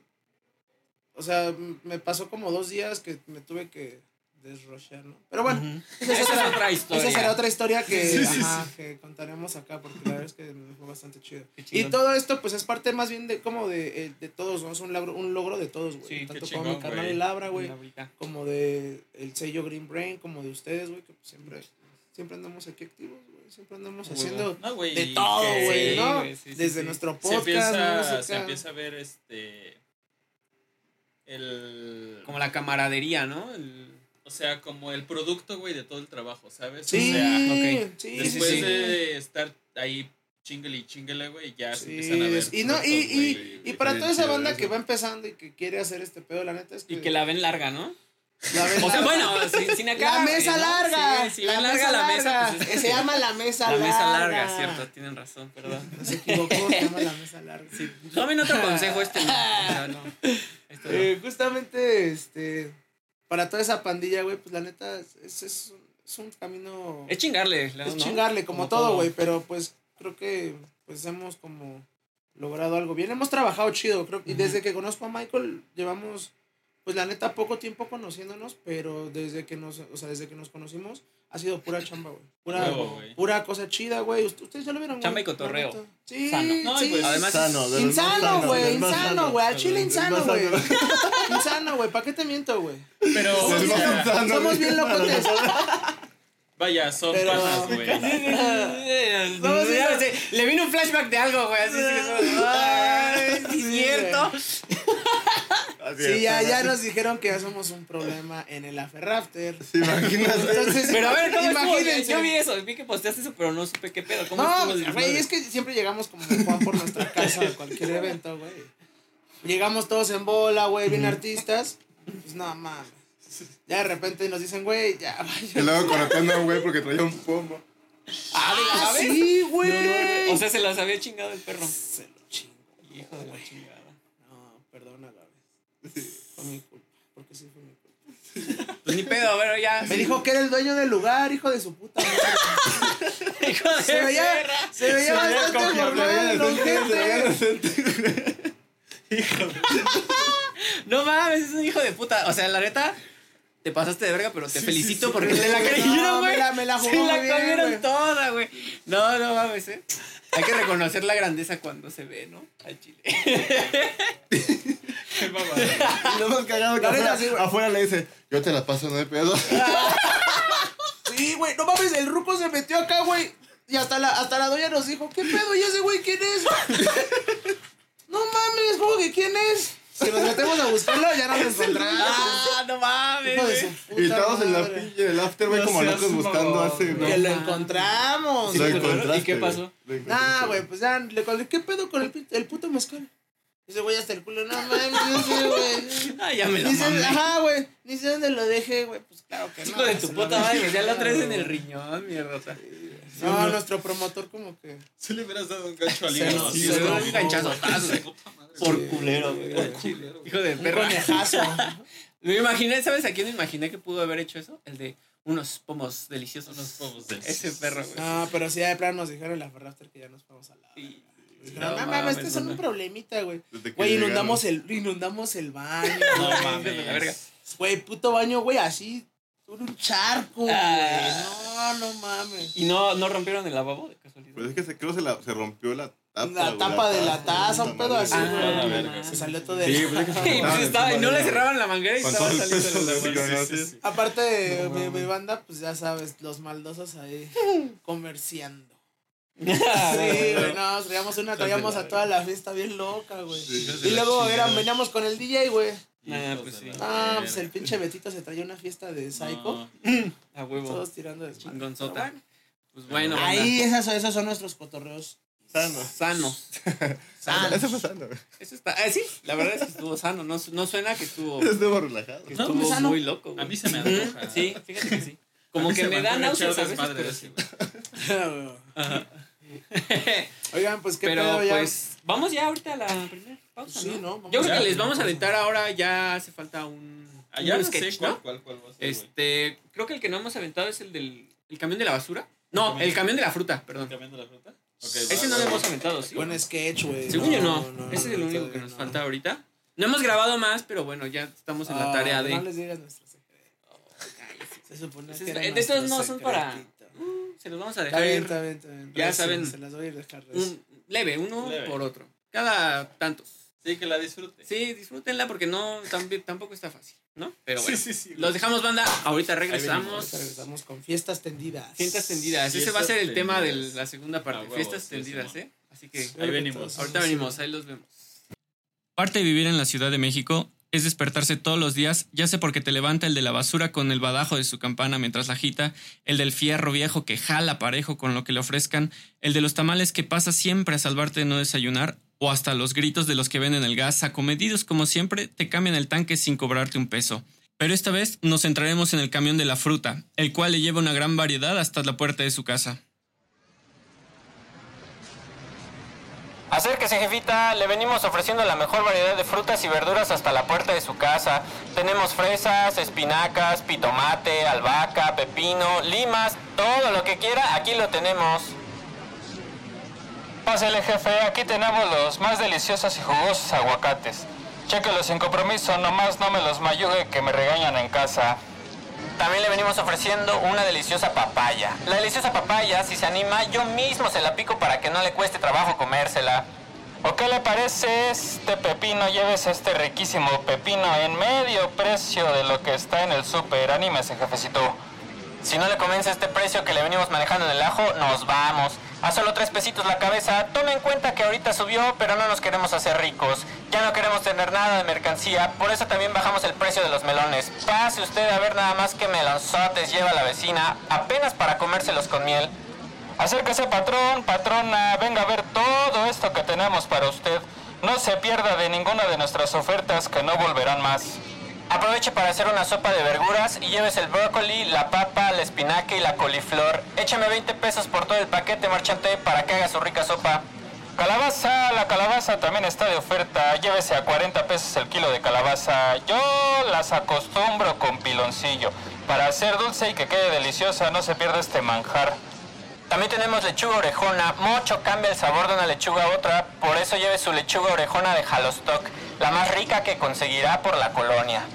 S3: o sea, me pasó como dos días que me tuve que desrochar, ¿no? Pero bueno, esa es
S1: Esa
S3: otra,
S1: historia.
S3: esa será otra historia que,
S2: Sí, sí,
S3: ajá, que contaremos acá, porque la verdad es que me fue bastante chido. Y todo esto, pues, es parte más bien de como de, eh, de todos, ¿no? Es un logro, un logro de todos, güey.
S1: Sí, qué
S3: Tanto
S2: chingón,
S3: como mi carnal
S2: güey.
S3: Labra, güey, como de el sello Green Brain, como de ustedes, güey, que pues, siempre, siempre andamos aquí activos, güey. Siempre andamos haciendo
S2: No,
S3: de todo, güey,
S1: Sí,
S3: ¿no?
S1: güey, sí, sí,
S3: Desde
S1: sí.
S3: nuestro
S2: Se
S3: podcast,
S2: empieza,
S3: música.
S2: se empieza a ver este. El.
S1: Como la camaradería, ¿no? El-
S2: O sea, como el producto, güey, de todo el trabajo, ¿sabes?
S3: Sí,
S2: O sea,
S1: ok.
S3: sí,
S2: después
S3: sí, sí.
S2: de estar ahí chingle y chingle, güey, ya se
S3: Sí,
S2: empiezan a ver.
S3: y, no, y, y, y para toda esa banda
S4: eso.
S3: que va empezando y que quiere hacer este pedo, la neta es que.
S1: Y que la ven larga, ¿no?
S3: la ven
S1: O sea, bueno, sin, sin acá.
S3: La mesa
S1: ¿no?
S3: larga.
S1: Sí, si
S3: la
S1: ven larga
S3: mesa
S1: la mesa,
S3: larga.
S1: pues
S3: Se llama la mesa
S1: La
S3: larga.
S1: mesa larga, cierto, tienen razón, perdón.
S3: Se equivocó, se llama la mesa larga.
S1: Sí, tomen otro consejo este. No, o sea, no. Esto no.
S3: Eh, justamente, este. Para toda esa pandilla, güey, pues la neta es, es, es un, es un camino.
S1: Es chingarle, ¿no?
S3: es chingarle, como, todo, güey, pero pues creo que pues hemos como logrado algo bien. Hemos trabajado chido, creo, y desde que conozco a Michael llevamos pues la neta poco tiempo conociéndonos, pero desde que nos, o sea, desde que nos conocimos ha sido pura chamba, güey. Pura,
S2: Huevo, güey.
S3: pura cosa chida, güey. Ust- Ustedes ya lo vieron, güey.
S1: Chamba y cotorreo.
S3: Sí,
S1: Sano.
S2: No,
S3: sí.
S2: pues,
S1: Además,
S4: Sano, de
S3: Insano, güey, insano,
S4: sano.
S3: güey. Al chile insano, güey.
S4: sano.
S3: Insano, güey. ¿Para qué te miento, güey?
S2: Pero,
S3: Somos
S2: o
S4: Del
S3: bien,
S4: más
S2: sea,
S4: sano,
S3: somos bien locotes.
S2: vaya, son
S3: Pero-
S2: panas, güey.
S1: Le- vino un flashback de algo, güey. Así Sí, cierto.
S4: Así
S3: Sí,
S4: es.
S3: ya, ya nos dijeron que ya somos un problema en el Afterrafter.
S4: ¿Se imaginas?
S3: Entonces,
S1: Pero a ver, ¿cómo estuvo?
S3: imagínense.
S1: Yo vi eso, vi que posteaste eso, pero no supe qué pedo. ¿Cómo
S3: No,
S1: el
S3: güey, es que siempre llegamos como Juan por nuestra casa a cualquier evento, güey. Llegamos todos en bola, güey, bien artistas. Pues no mames. Ya de repente nos dicen, güey, ya
S4: Y
S3: vaya.
S4: luego correteando a un güey porque traía un pomo.
S1: Ah, ¿de la
S3: Ah, sí, güey.
S1: O sea, se las había chingado el perro.
S3: se lo chingo.
S1: Hijo de la chingada.
S3: No. Fue mi culpa. Porque sí fue mi culpa.
S1: Pues ni pedo, pero ya.
S3: Me dijo que era el dueño del lugar, hijo de su puta madre.
S1: Hijo de
S3: Se veía,
S1: perra.
S3: se veía bastante formal, don gente.
S1: No mames, es un hijo de puta. O sea, la neta, te pasaste de verga, pero te felicito porque te la creyeron, güey.
S3: me la- me la jugó
S1: Se la
S3: bien,
S1: comieron toda, güey. No, no mames, eh. Hay que reconocer la grandeza cuando se ve, ¿no? Al chile.
S2: Qué mamada.
S4: Lo más cagado que afuera, afuera le dice, yo te la paso, no hay pedo.
S3: Sí, güey, no mames, el ruco se metió acá, güey. Y hasta la, hasta la doña nos dijo, ¿qué pedo? ¿Y ese güey quién es? no mames, ¿cómo que quién es? Si nos metemos a buscarlo, ya no lo encontramos.
S1: Ah, mames.
S4: Y todos en la
S3: madre.
S4: pinche del after, güey, como locos buscando hace,
S3: Que lo encontramos.
S4: Lo encontraste,
S1: ¿y qué pasó?
S4: Lo
S3: Nah, güey, pues ya le colgué, ¿qué pedo con el, el puto mezcal? Ese güey hasta el culo, no mames, no sé, güey.
S1: Ah, ya me
S3: sé,
S1: mamé.
S3: ajá, güey, ni sé dónde lo dejé, güey, pues claro que no.
S1: Hijo de tu
S3: se
S1: puta
S3: lo
S1: madre, ya la traes en el riñón, mierda.
S3: No, nuestro promotor como que...
S2: Si le hubieras dado un gancho al
S3: Se
S2: así,
S3: se
S2: güey.
S3: nos-
S1: un
S2: madre.
S1: Por culero, güey.
S2: Por culero.
S1: Hijo de
S3: Un
S1: perra.
S3: conejazo.
S1: Me imaginé, ¿sabes a quién me imaginé que pudo haber hecho eso? El de unos pomos deliciosos.
S2: Unos pomos
S1: Ese
S2: deliciosos.
S1: perro, güey.
S3: No, pero sí, de plano nos dijeron en la Ferrafter que ya nos vamos a la... Dijeron,
S1: no
S3: no,
S1: mames,
S3: mames, este es un problemita, güey.
S4: Desde que
S3: Güey, inundamos el, inundamos el baño.
S2: No
S3: güey.
S2: mames.
S1: La verga.
S3: Güey, puto baño, güey, así. Un charco, güey.
S1: Ah.
S3: No, no mames.
S1: ¿Y no, no rompieron el lavabo de casualidad?
S4: Pues es que se, creo que se, la, se rompió la tapa.
S3: La tapa de la taza, un pedo así,
S1: Ah,
S3: güey. Se salió todo de
S4: Sí,
S1: Y no le cerraban la manguera y estaba saliendo.
S3: Aparte, mi, banda, pues ya sabes, los maldosos ahí comerciando.
S1: Ah,
S3: Sí, güey, no, traíamos una, traíamos a toda la fiesta bien loca, güey.
S4: Sí.
S3: Y luego era, veníamos con el DJ, güey.
S1: Ah,
S2: Hijos
S1: pues sí.
S3: Ah, pues el pinche Betito se traía una fiesta de Psycho.
S2: No.
S1: A huevo.
S3: Todos tirando de
S1: Chingonzota. Pues bueno,
S3: Ahí, esas, esos son nuestros cotorreos.
S4: Sano.
S1: sanos.
S3: Sanos.
S4: Eso fue sano.
S1: Eso está. Ah, sí, la verdad es que estuvo sano. No, no suena que estuvo,
S4: Estuvo relajado.
S1: que
S3: No,
S1: estuvo
S3: sano.
S1: muy loco. güey.
S2: A mí se me antoja.
S1: Sí, fíjate que sí. Como que me dan náuseas a veces, sí.
S2: güey.
S3: Oigan, pues qué
S1: Pero
S3: pedo ya.
S1: pues vamos ya ahorita a la primera pausa,
S3: Sí,
S1: ¿no?
S3: ¿no? Vamos
S1: Yo creo
S2: ya.
S1: que les vamos a aventar ahora, ya hace falta un,
S2: Allá
S1: un
S2: no
S1: sketch,
S2: sé cuál,
S1: ¿no?
S2: cuál, cuál va a ser, güey.
S1: Este, creo que el que no hemos aventado es el del el camión de la basura. No, el camión de la fruta, perdón.
S2: ¿Cambiando la fruta? Ok,
S1: Ese
S2: va,
S1: no
S2: va,
S1: lo
S2: va.
S1: hemos aventado, ¿sí?
S3: Buen sketch, güey.
S1: Según yo no.
S3: no,
S1: Ese es el
S3: no,
S1: único que nos
S3: no.
S1: falta ahorita. No hemos grabado más, pero bueno, ya estamos en la
S3: Ah,
S1: tarea
S3: No
S1: de.
S3: les digas nuestro secreto. Se supone que
S1: estos no son para-
S3: secretito.
S1: Se los vamos a
S3: Está
S1: dejar
S3: bien,
S1: ir
S3: está bien, está bien.
S1: Ya
S3: Recio,
S1: saben.
S3: Se las voy a recio.
S1: un leve, uno
S2: Leve.
S1: por otro. Cada tantos.
S2: Sí, que la disfrute.
S1: Sí, disfrútenla porque no también, tampoco está fácil, ¿no? Pero bueno.
S2: sí, sí.
S1: Los dejamos, banda. Ahorita regresamos.
S3: Ahorita regresamos con fiestas tendidas.
S1: Fiestas tendidas. Ese va a ser el tema de la segunda parte.
S2: Ah, huevo,
S1: Fiestas
S2: sí,
S1: tendidas,
S2: sí,
S1: ¿eh? Así que
S2: Ahí venimos.
S1: ahorita venimos, ahí los vemos. Parte de vivir en la Ciudad de México es despertarse todos los días, ya sea porque te levanta el de la basura con el badajo de su campana mientras la agita, el del fierro viejo que jala parejo con lo que le ofrezcan, el de los tamales que pasa siempre a salvarte de no desayunar, o hasta los gritos de los que venden el gas, acomedidos como siempre, te cambian el tanque sin cobrarte un peso. Pero esta vez nos centraremos en el camión de la fruta, el cual le lleva una gran variedad hasta la puerta de su casa. Acérquese, jefita. Le venimos ofreciendo la mejor variedad de frutas y verduras hasta la puerta de su casa. Tenemos fresas, espinacas, pitomate, albahaca, pepino, limas, todo lo que quiera, aquí lo tenemos.
S5: Pásele, jefe, aquí tenemos los más deliciosos y jugosos aguacates. Chéquelos sin compromiso, nomás no me los mayugue que me regañan en casa.
S1: También le venimos ofreciendo una deliciosa papaya. La deliciosa papaya, si se anima, yo mismo se la pico para que no le cueste trabajo comérsela.
S5: ¿O qué le parece este pepino? Lleves este riquísimo pepino en medio precio de lo que está en el súper. Anímese, jefecito.
S1: Si no le convence este precio que le venimos manejando en el ajo, nos vamos. A solo tres pesitos la cabeza. Tome en cuenta que ahorita subió, pero no nos queremos hacer ricos. Ya no queremos tener nada de mercancía, por eso también bajamos el precio de los melones. Pase usted a ver nada más que melonzotes lleva la vecina, apenas para comérselos con miel.
S5: Acérquese, patrón, patrona, venga a ver todo esto que tenemos para usted. No se pierda de ninguna de nuestras ofertas que no volverán más.
S1: Aproveche para hacer una sopa de verduras y lleves el brócoli, la papa, la espinaca y la coliflor. Échame 20 pesos por todo el paquete, marchante, para que haga su rica sopa.
S5: Calabaza, la calabaza también está de oferta. Llévese a 40 pesos el kilo de calabaza. Yo las acostumbro con piloncillo. Para hacer dulce y que quede deliciosa, no se pierda este manjar.
S1: También tenemos lechuga orejona. Mucho cambia el sabor de una lechuga a otra. Por eso lleve su lechuga orejona de Halostock, la más rica que conseguirá por la colonia.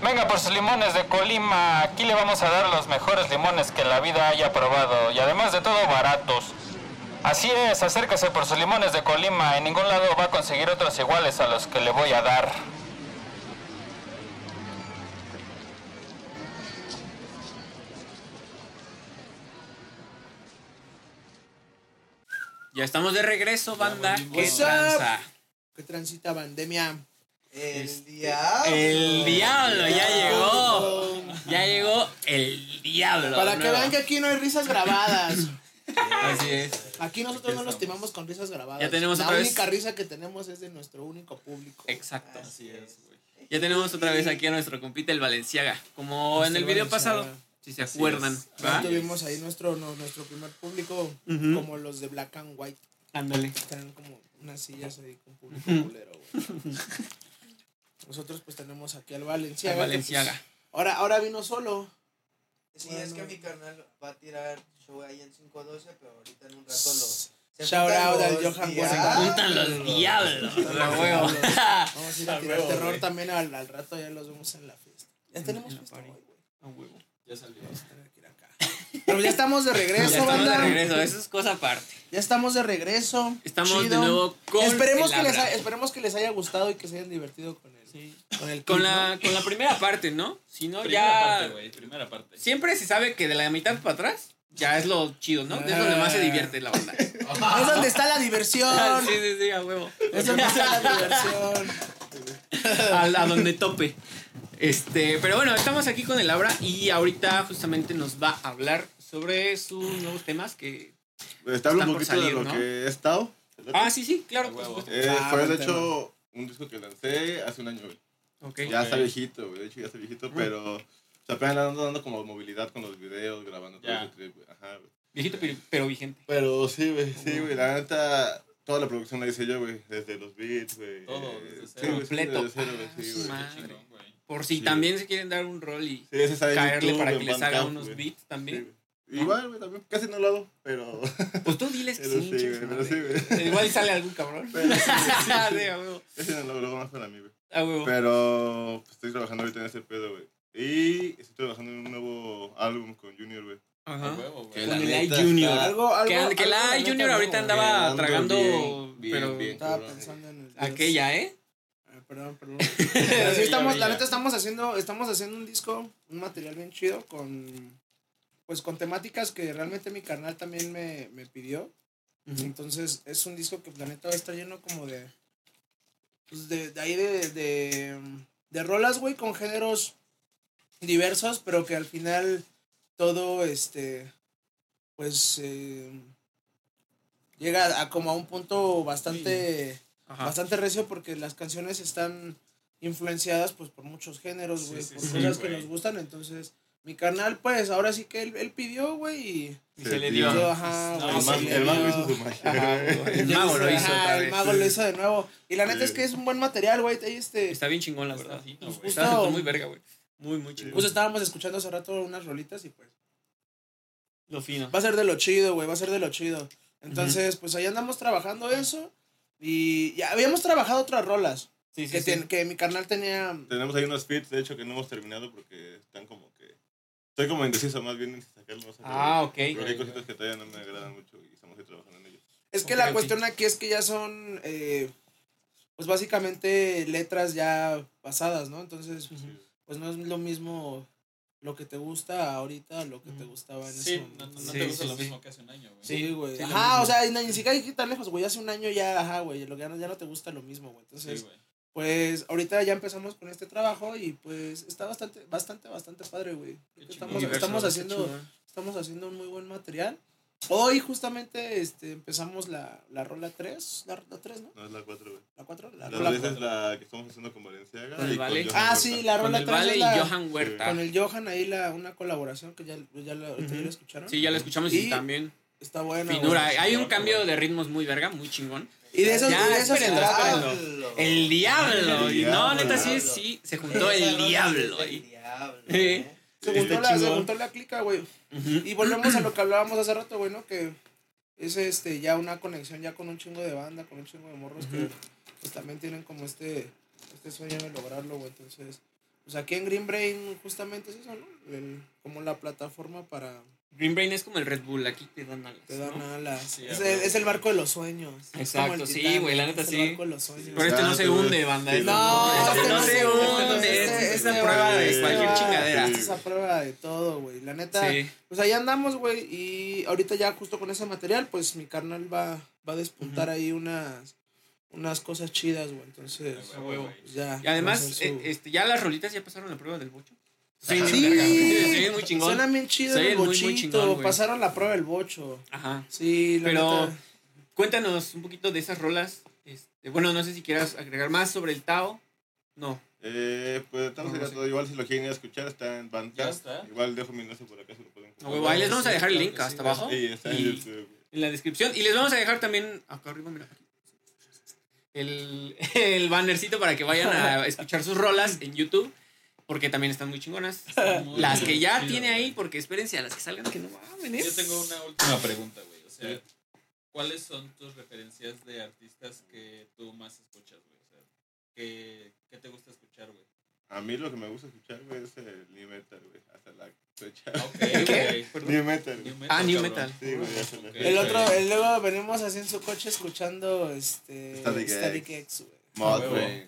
S5: Venga por sus limones de Colima, aquí le vamos a dar los mejores limones que la vida haya probado y además de todo baratos. Así es, acérquese por sus limones de Colima, en ningún lado va a conseguir otros iguales a los que le voy a dar.
S1: Ya estamos de regreso, banda. ¿Qué tranza?
S3: ¿Qué transita pandemia?
S6: El
S1: Este,
S6: diablo.
S1: El diablo ya llegó. Ya llegó el diablo.
S3: Para que
S1: nuevo.
S3: vean que aquí no hay risas grabadas.
S1: Así es.
S3: Aquí nosotros no nos timamos con risas grabadas.
S1: Ya tenemos
S3: La
S1: otra vez-
S3: única risa que tenemos es de nuestro único público.
S1: Exacto.
S2: Así es, güey.
S1: Ya tenemos otra vez aquí a nuestro compita el Valenciaga. Como en el video
S3: Valenciaga.
S1: pasado. Si se acuerdan. ¿va?
S3: tuvimos ahí nuestro, no- nuestro primer público, como los de Black and White.
S1: Ándale.
S3: Tienen como unas sillas ahí con público culero, güey. Nosotros pues tenemos aquí al Valenciaga.
S1: Valenciaga.
S3: pues, ahora, ahora vino solo.
S6: Sí,
S3: Bueno.
S6: es que mi carnal va a tirar show ahí en 512, pero ahorita en un rato lo. se
S3: Shout out al Johan. Huerta.
S1: Juntan los diablos.
S3: Vamos a ir a tirar
S2: huevo,
S3: terror también al, al rato, ya los vemos en la fiesta. Ya tenemos fiesta güey.
S1: A huevo.
S2: Ya salió.
S3: Vamos a tener que ir acá. Pero ya estamos de
S1: Ya
S3: regreso,
S1: estamos de
S3: banda.
S1: regreso. Eso es cosa aparte.
S3: Ya estamos de regreso.
S1: Estamos de nuevo con
S3: esperemos
S1: el
S3: que, les haya, esperemos que les haya gustado y que se hayan divertido con el,
S1: Sí.
S3: con el
S1: Con la, con la primera parte, ¿no? Si no,
S2: Primera
S1: ya.
S2: parte, güey. Primera parte.
S1: Siempre se sabe que de la mitad para atrás ya es lo chido, ¿no? Es donde más se divierte la banda.
S3: Es donde está la diversión.
S1: sí, sí, sí, a huevo.
S3: Es donde está la diversión.
S1: a, a donde tope. Este, pero bueno, estamos aquí con el Abra y ahorita justamente nos va a hablar sobre sus nuevos temas que...
S4: Te hablo
S1: Están
S4: un
S1: por
S4: poquito
S1: salir,
S4: de lo
S1: ¿no?
S4: que he estado.
S1: Ah, sí, sí, claro.
S2: Huevo.
S1: supuesto.
S4: Eh,
S3: Ah,
S4: fue de hecho un disco que lancé hace un año, güey.
S1: Ok.
S4: Ya
S2: Ok.
S4: está viejito, güey. De hecho, ya está viejito, pero. O sea, apenas ando dando como movilidad con los videos, grabando todo
S2: Ya.
S4: ese trip, güey. Ajá, güey.
S1: Viejito pero, pero vigente.
S4: Pero sí, güey, sí, güey. La neta, toda la producción la hice yo, güey. Desde los beats, güey.
S2: Todo, desde
S4: sí,
S2: cero.
S4: güey, sí,
S1: Completo.
S4: desde cero, güey,
S1: Ah,
S4: sí, güey.
S2: Güey.
S1: Por si
S4: Sí.
S1: también se quieren dar un rol y
S4: Sí,
S1: caerle
S4: YouTube,
S1: para que les haga unos
S4: güey.
S1: beats
S4: Sí,
S1: también.
S4: güey. Igual, güey, también. Casi no lo hago, pero.
S1: Pues tú diles que
S4: Pero
S1: sí,
S4: sí, güey,
S1: su
S4: pero sí, güey.
S1: Igual sale algún cabrón.
S4: Pero sí,
S1: Sí,
S4: no lo hago, más para mí, güey.
S1: A huevo.
S4: Pero pues, estoy trabajando ahorita en ese pedo, güey. Y estoy trabajando en un nuevo álbum con Junior, güey.
S1: Ajá.
S2: huevo, güey.
S4: Que
S1: Con
S4: la
S1: el
S4: neta
S1: I Junior.
S4: está
S3: Algo, algo,
S1: Que, que
S3: algo,
S1: la
S3: neta,
S1: Junior
S3: no,
S1: ahorita
S3: güey.
S1: andaba tragando,
S4: bien, bien,
S1: pero
S4: bien.
S3: Estaba pensando en el.
S1: aquella, ¿eh?
S3: Perdón, perdón. Sí estamos, la neta estamos haciendo, estamos haciendo un disco, un material bien chido con pues con temáticas que realmente mi carnal también me, me pidió. Entonces es un disco que la neta va a estar lleno como de pues de, de ahí de, de, de rolas, güey, con géneros diversos, pero que al final todo este pues eh, llega a como a un punto bastante
S1: Ajá.
S3: bastante recio porque las canciones están influenciadas pues por muchos géneros, güey,
S2: sí,
S3: por
S2: sí,
S3: cosas que nos gustan, entonces mi carnal pues ahora sí que él, él pidió, güey, y
S1: Y se le dio.
S3: yo, ajá,
S2: No,
S3: güey,
S4: El,
S3: se
S4: mago, el hizo su magia.
S1: Ajá, el mago lo hizo
S3: Ajá, el mago lo hizo de nuevo. Y la neta
S4: Sí.
S3: es que es un buen material, güey. Ahí este
S1: Está bien chingón, la verdad. Está muy verga, güey. Muy, muy chingón.
S3: Pues estábamos escuchando hace rato unas rolitas y pues
S1: lo fino.
S3: va a ser de lo chido, güey, va a ser de lo chido. Entonces, pues ahí andamos trabajando eso y ya habíamos trabajado otras rolas
S1: Sí, sí,
S3: que,
S1: sí.
S3: ten- que mi carnal tenía
S4: Tenemos ahí unos feats, de hecho, que no hemos terminado porque están como que... Estoy como indeciso más bien en si sacarlo o no sacarlo.
S1: Ah, ok.
S4: Porque hay cositas que todavía no me agradan mucho y estamos ahí trabajando en ellos.
S3: Es que la cuestión aquí es que ya son, eh, pues básicamente letras ya pasadas, ¿no? Entonces, pues no es lo mismo lo que te gusta ahorita lo que te gustaba en
S2: Sí,
S3: ese
S2: no,
S3: momento.
S2: no
S1: Sí,
S2: te gusta
S1: sí,
S2: lo
S1: sí.
S2: mismo que hace un año, güey.
S3: Sí, güey. ajá, o sea, ni siquiera hay que ir tan lejos, güey. Hace un año ya, ajá, güey. Lo que ya no, ya no te gusta lo mismo, güey.
S2: Sí,
S3: Entonces,
S2: güey.
S3: pues ahorita ya empezamos con este trabajo y pues está bastante, bastante, bastante padre, güey. Estamos, estamos haciendo, estamos haciendo un muy buen material. Hoy justamente este, empezamos la, la rola 3, la, la 3, ¿no?
S4: No es la 4, güey.
S3: La 4, la
S4: La
S3: rola
S4: 3 es
S3: 4.
S4: la que estamos haciendo con Valenciaga.
S1: Con el
S4: y
S1: Vale.
S4: Johan
S3: Ah,
S4: Huerta.
S3: sí, la
S1: Con
S3: rola
S1: el
S3: 3
S1: Vale
S3: es
S1: y
S3: la,
S1: Johan Huerta.
S3: con el Johan ahí la, una colaboración que ya, ya, la, ahorita ya
S1: Ujú.
S3: la escucharon.
S1: Sí, ya lo escuchamos y,
S3: Y-
S1: también.
S3: Está buena.
S1: Finura. Hay un cambio de ritmos muy verga, muy chingón.
S3: Y de eso,
S1: Ya,
S3: y de eso se
S1: espérenlo,
S3: trata.
S1: espérenlo. El diablo.
S4: El
S1: Y no,
S4: diablo.
S1: neta, sí, sí. Se juntó el diablo
S6: El diablo.
S1: Sí.
S6: ¿eh?
S3: Se juntó, la, se
S1: chingón.
S3: juntó la clica, güey. Y volvemos a lo que hablábamos hace rato, güey, ¿no? Que es este ya una conexión ya con un chingo de banda, con un chingo de morros que pues también tienen como este, este sueño de lograrlo, güey. Entonces, pues aquí en Green Brain justamente es eso, ¿no? El- como la plataforma para
S1: Green Brain es como el Red Bull, aquí te dan alas.
S3: te dan
S1: ¿no?
S3: alas.
S2: Sí,
S3: es, el, es el barco de los sueños.
S1: Exacto, sí, güey, la neta
S3: es
S1: sí.
S3: El barco de los sueños.
S1: Pero este no se hunde, banda. Es-
S3: No,
S1: este no se hunde.
S3: este
S1: Es una prueba de cualquier chingadera.
S3: Este es a prueba de todo, güey. La neta,
S1: Sí.
S3: pues ahí andamos, güey. Y ahorita ya justo con ese material, pues mi carnal va, va a despuntar ahí unas, unas cosas chidas, güey. Entonces,
S2: A huevo.
S3: pues ya.
S1: Y además,
S3: su-
S1: eh, este, ya las rolitas ya pasaron la prueba del bocho.
S3: Sí,
S1: Sí, sí, muy chingón.
S3: Suena bien chido el
S1: muy, muy
S3: bochito.
S1: chingón.
S3: Pasaron la prueba del bocho.
S1: Ajá.
S3: Sí, la
S1: Pero
S3: neta.
S1: cuéntanos un poquito de esas rolas. Este, bueno, no sé si quieras agregar más sobre el Tao. No.
S4: Eh, pues estamos
S1: No, no
S4: todo. Igual si lo quieren ir a escuchar, está en Bandcamp. Igual dejo mi enlace por acá si lo pueden
S1: huevo, ahí les vamos a dejar el link
S2: sí,
S1: hasta abajo.
S4: Sí, está en güey.
S1: En la descripción. Y les vamos a dejar también acá arriba, mira. El, el bannercito para que vayan a escuchar sus rolas en YouTube. Porque también están muy chingonas.
S2: Muy
S1: Las que ya tiene
S2: güey.
S1: ahí, porque espérense a las que salgan que no mamen.
S2: Yo tengo una última pregunta, güey. O sea, ¿cuáles son tus referencias de artistas que tú más escuchas, güey? O sea, ¿qué, qué te gusta escuchar, güey?
S4: A mí lo que me gusta escuchar, güey, es el new metal, güey. Hasta la fecha.
S2: Ah, Ok,
S1: ¿Qué?
S2: güey.
S4: New metal.
S2: New metal,
S1: Ah, new
S2: cabrón.
S1: metal.
S4: Sí, güey, hasta la
S2: Ok.
S4: fecha.
S3: El otro,
S2: güey.
S3: el luego venimos así en su coche escuchando este
S4: Static X.
S3: Static X, güey.
S4: Mod
S2: huevo.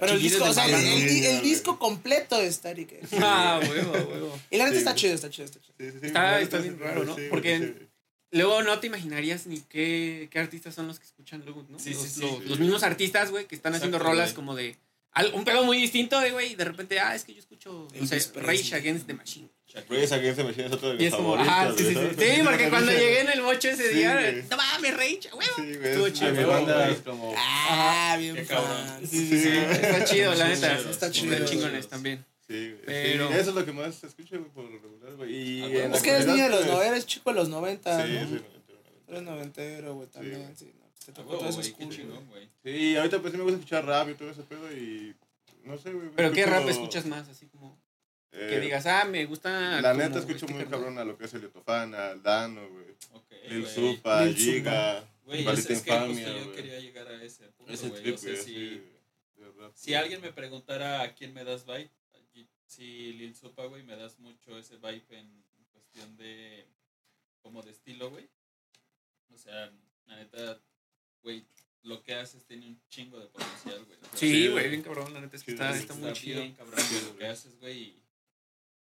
S3: Pero el disco, o sea, el, el- el disco completo de Static X.
S1: Ah, huevo, huevo.
S3: Y la neta
S4: Sí,
S3: está chido, está chido, está chido.
S4: Sí, sí,
S1: Está- está bien raro, ¿no? Porque-
S4: sí.
S1: Luego no te imaginarías ni qué, qué artistas son los que escuchan luego, ¿no?
S2: Sí, sí,
S1: los,
S2: sí.
S1: los- los mismos artistas, güey, que están haciendo rolas como de al- un pedo muy distinto, de, güey, y de repente, ah, es que yo escucho, no sé. Rage Against the Machine.
S4: Reyes Against the Machine es otro de mis
S1: Y es como,
S4: favoritos,
S1: ajá, sí, sí, sí. Sí, porque cuando llegué en el bocho ese
S4: Sí,
S1: día, no mames, Rage, a huevo.
S4: Sí, güey.
S1: Estuvo
S4: es-
S1: chido.
S4: mi banda es como...
S3: Ah, bien
S2: Qué
S3: fan.
S2: cabrón.
S1: Sí, sí, sí, está chido, la neta.
S3: está chido.
S1: Están chingones también.
S4: Sí.
S1: Pero-
S4: Sí, eso es lo que más se escucha, güey, por lo regular, güey. Y
S2: Ah,
S3: Es que eres niño de los
S4: actualidad,
S3: 90, eres chico de los 90,
S4: pues, Sí,
S3: ¿no?
S4: sí,
S3: Eres noventero, güey, también, sí. Te tocó todo ese
S2: güey.
S4: Sí, ahorita pues sí me gusta escuchar rap y todo ese pedo y... No sé, güey.
S1: Pero ¿qué rap escuchas más? Así como
S4: eh,
S1: que digas, ah, me gusta.
S4: La neta escucho
S1: este
S4: muy
S1: carnal.
S4: cabrón a lo que es el Etofana, al Dano, güey.
S2: Ok,
S4: Lil. Supa, Giga,
S2: Güey, es, es que justo
S4: Infamia,
S2: yo
S4: güey.
S2: quería llegar a ese punto,
S4: Ese
S2: güey.
S4: trip,
S2: O sea, si,
S4: sí, de rap.
S2: si alguien me preguntara a quién me das vibe, si Lil Supa, güey, me das mucho ese vibe en cuestión de, como de estilo, güey. O sea, la neta, güey, lo que haces tiene un chingo de potencial, güey.
S1: Sí, güey, bien cabrón, la neta es que
S4: Sí,
S1: está, está muy chido.
S2: bien cabrón güey, lo que haces, güey. Y,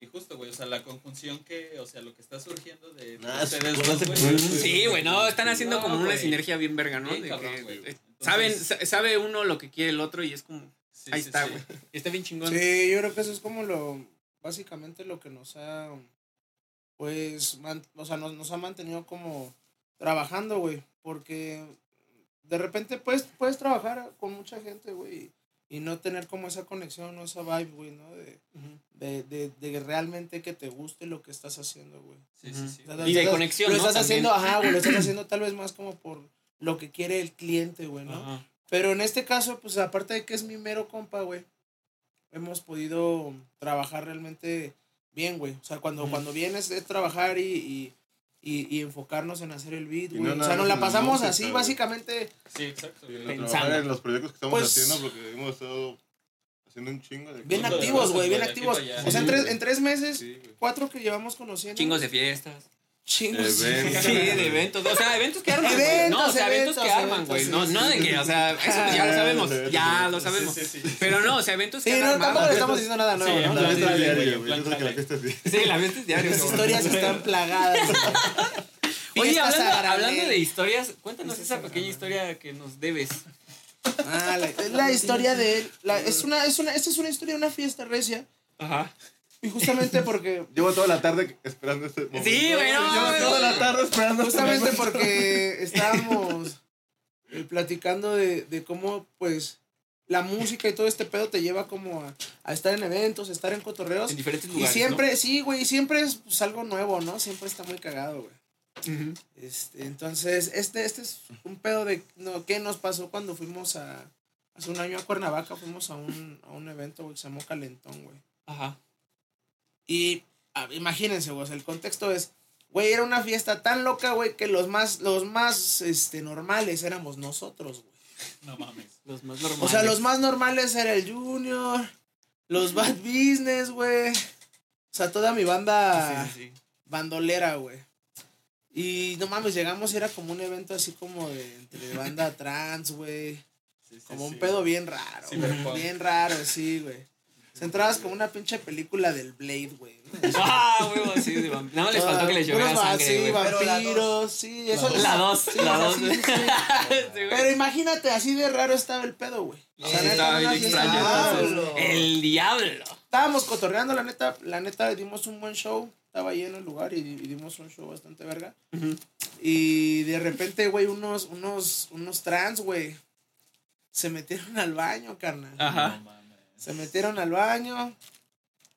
S2: y justo, güey, o sea, la conjunción que, o sea, lo que está surgiendo de
S4: Nah,
S2: ustedes
S4: sí,
S2: dos,
S4: sí,
S2: güey.
S4: sí,
S1: güey, no, están haciendo
S2: No,
S1: como una sinergia bien verga, ¿no?
S2: Bien
S1: De
S2: cabrón,
S1: que,
S2: güey.
S1: eh,
S2: Entonces-
S1: saben, sa- sabe uno lo que quiere el otro y es como,
S2: Sí,
S1: ahí
S2: sí,
S1: está, güey. Está bien chingón.
S3: Sí, yo creo que eso es como lo, básicamente lo que nos ha, pues, man- o sea, nos, nos ha mantenido como trabajando, güey, porque de repente puedes, puedes trabajar con mucha gente, güey, y no tener como esa conexión o esa vibe, güey, ¿no? De, de, de, de realmente que te guste lo que estás haciendo, güey.
S2: Sí, sí, sí.
S3: O sea,
S1: Y de
S3: estás-
S1: conexión,
S3: Lo
S1: ¿no?
S3: estás
S1: También.
S3: haciendo, ajá, güey, lo estás haciendo tal vez más como por lo que quiere el cliente, güey, ¿no?
S1: Ajá.
S3: Pero en este caso, pues aparte de que es mi mero compa, güey, hemos podido trabajar realmente bien, güey. O sea, cuando, cuando vienes es trabajar y, y, y, y enfocarnos en hacer el beat, güey.
S4: no
S3: o sea, nos la pasamos
S4: música,
S3: así,
S4: güey.
S3: básicamente.
S2: Sí, exacto.
S1: Pensando.
S4: en los proyectos que estamos
S3: Pues-
S4: haciendo porque hemos estado haciendo un chingo de
S3: Bien activos, güey, bien activos. O sea, en tres, en tres meses,
S4: Sí,
S3: cuatro que llevamos conociendo.
S1: Chingos de fiestas.
S3: Chingos.
S4: Eventos.
S1: Sí, de eventos. O sea, eventos que arman.
S3: Eventos,
S1: no, o sea, eventos, que arman, güey. No,
S3: sí,
S1: no de
S3: sí.
S1: que, o sea, eso ya lo sabemos. Ya lo sabemos.
S2: Sí, sí, sí.
S1: Pero no, o sea, eventos
S3: Sí,
S1: que
S3: no,
S1: han
S3: tampoco le estamos diciendo nada nuevo,
S2: Sí,
S3: ¿no?
S4: La fiesta
S2: jale,
S4: diaria,
S2: güey,
S4: Yo sé que la fiesta sí.
S1: Sí, la fiesta es diaria.
S3: Las historias están plagadas.
S1: Oye, hablando, hablando de historias, cuéntanos esa pequeña historia que nos debes.
S3: Ah, la, es la historia de él. La- es una, es una, esta es una historia de una fiesta recia.
S1: Ajá.
S3: Y justamente porque
S4: Llevo toda la tarde esperando este momento.
S1: Sí, güey, no,
S4: Llevo toda la tarde esperando este
S3: Justamente porque estábamos eh, platicando de, de cómo, pues, la música y todo este pedo te lleva como a, a estar en eventos, a estar en cotorreos.
S1: En diferentes
S3: Y
S1: lugares.
S3: siempre, sí, güey, y siempre es pues, algo nuevo, ¿no? Siempre está muy cagado, güey. Este, entonces, este, este es un pedo de no, qué nos pasó cuando fuimos a, hace un año a Cuernavaca, fuimos a un, a un evento, güey, que se llamó Calentón, güey.
S1: Ajá.
S3: Y ah, imagínense, güey, o sea, el contexto es, güey, era una fiesta tan loca, güey, que los más, los más, este, normales éramos nosotros, güey.
S2: No mames.
S1: Los más normales.
S3: O sea, los más normales era el Junior, los Bad Business, güey. O sea, toda mi banda
S1: Sí, sí, sí.
S3: bandolera, güey. Y no mames, llegamos y era como un evento así como de entre banda trans, güey.
S2: Sí, sí,
S3: Como un
S2: sí.
S3: pedo bien raro, güey. Bien raro, sí, güey. Entrabas como una pinche película del Blade, güey.
S1: Ah, huevo, sí, de vamp- Nada más les faltó que les lloviera sangre,
S3: Sí,
S1: güey.
S6: La
S3: vampiros,
S6: dos.
S3: sí, eso.
S1: La dos,
S3: sí,
S1: la
S3: o sea,
S1: dos.
S3: sí, sí.
S1: Sí.
S3: Pero imagínate, así de raro estaba el pedo, güey. O sea,
S1: Sí, estaba bien extraño,
S3: Ah.
S6: Diablo.
S1: El diablo.
S3: Estábamos cotorreando, la neta, la neta, dimos un buen show. Estaba lleno el lugar y, y dimos un show bastante verga. Y de repente, güey, unos, unos, unos trans, güey, se metieron al baño, carnal.
S1: Ajá.
S2: No mames.
S3: Se metieron al baño.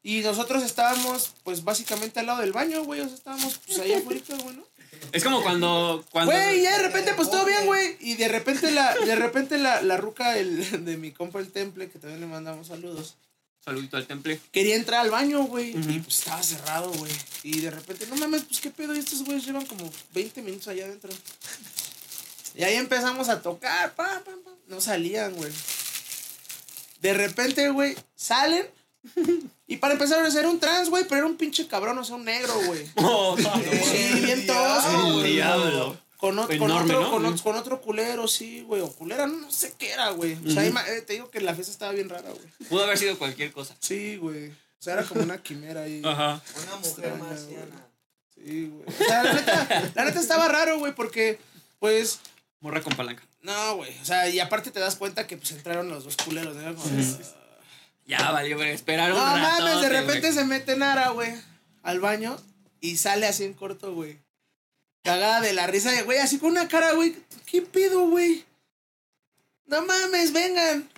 S3: Y nosotros estábamos, pues, básicamente al lado del baño, güey. O sea, estábamos, pues, ahí afuera, güey, ¿no?
S1: Es como cuando. cuando
S3: Güey, ya de repente, pues, todo bien, güey. Y de repente la, de repente la, la ruca el, de mi compa el temple, que también le mandamos saludos.
S1: Saludito al temple.
S3: Quería entrar al baño, güey. Y pues estaba cerrado, güey. Y de repente, no mames, pues qué pedo. Y estos güeyes llevan como 20 minutos allá adentro. Y ahí empezamos a tocar. Pa, pa, pa. No salían, güey. De repente, güey, salen. Y para empezar a ser un trans, güey, pero era un pinche cabrón, o sea, un negro, güey.
S1: Oh,
S3: Sí, bien tosco, güey.
S1: diablo.
S3: Con, ot- con
S1: Enorme,
S3: otro,
S1: ¿no?
S3: con, otro culero, sí, güey. O culera, no sé qué era, güey. O sea, eh, te digo que la fiesta estaba bien rara, güey.
S1: Pudo haber sido cualquier cosa.
S3: Sí, güey. O sea, era como una quimera ahí.
S1: Ajá.
S6: Una mujer
S3: Extraña,
S6: marciana.
S3: Sí, güey. O sea, la neta, la neta estaba raro, güey, porque, pues,
S1: Morra con palanca.
S3: No, güey. O sea, y aparte te das cuenta que pues entraron los dos culeros, ¿no? Como,
S1: Ya valió, pero esperar un
S3: no mames, de repente
S1: güey.
S3: se mete Nara, güey, al baño y sale así en corto, güey. Cagada de la risa, güey, así con una cara, güey. ¿Qué pido, güey? No mames, vengan.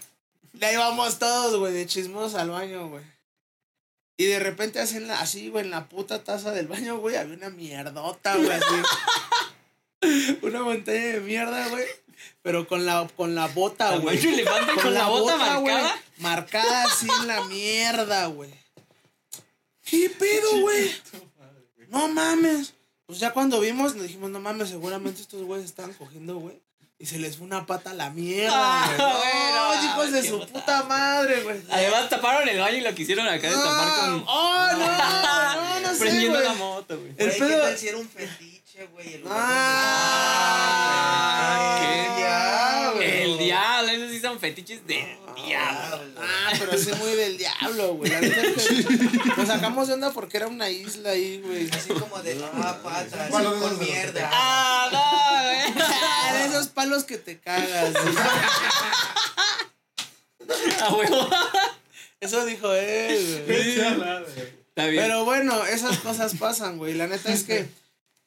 S3: Y ahí vamos todos, güey, de chismos al baño, güey. Y de repente hacen la- así, güey, en la puta taza del baño, güey, había una mierdota, güey, así. una montaña de mierda, güey. Pero con la, con la bota,
S1: Tamaño
S3: güey.
S1: elefante con, la bota,
S3: güey,
S1: marcada.
S3: Marcada así en la mierda, güey. ¿Qué pedo, güey? No mames. Pues ya cuando vimos, nos dijimos, no mames, seguramente estos güeyes estaban cogiendo, güey. Y se les fue una pata a la mierda,
S1: Ah,
S3: güey.
S1: bueno,
S3: No, hijos de su
S1: puta
S3: puta madre, güey.
S1: Además taparon el baño y lo quisieron acá destapar
S3: No,
S1: con.
S3: Oh, no, no, no sé,
S1: Prendiendo
S3: güey.
S1: la moto, güey.
S3: El pedo-
S6: ¿qué tal si era un fetiche, güey? El lugar
S3: Ah,
S6: donde-
S1: ¿qué?
S3: ya, güey.
S1: El diablo, esos sí son fetiches de diablo.
S3: Ah, pero sí muy del diablo, güey. La neta es que Nos sacamos de onda porque era una isla ahí, güey.
S6: Así como de, ah, pata, así
S4: Bueno, no,
S6: con
S4: no, no.
S6: mierda.
S1: Ah, no, güey.
S3: Ah, de esos palos que te cagas. güey.
S1: A huevo.
S3: Eso dijo él, güey.
S1: Está bien.
S3: Pero bueno, esas cosas pasan, güey. La neta es que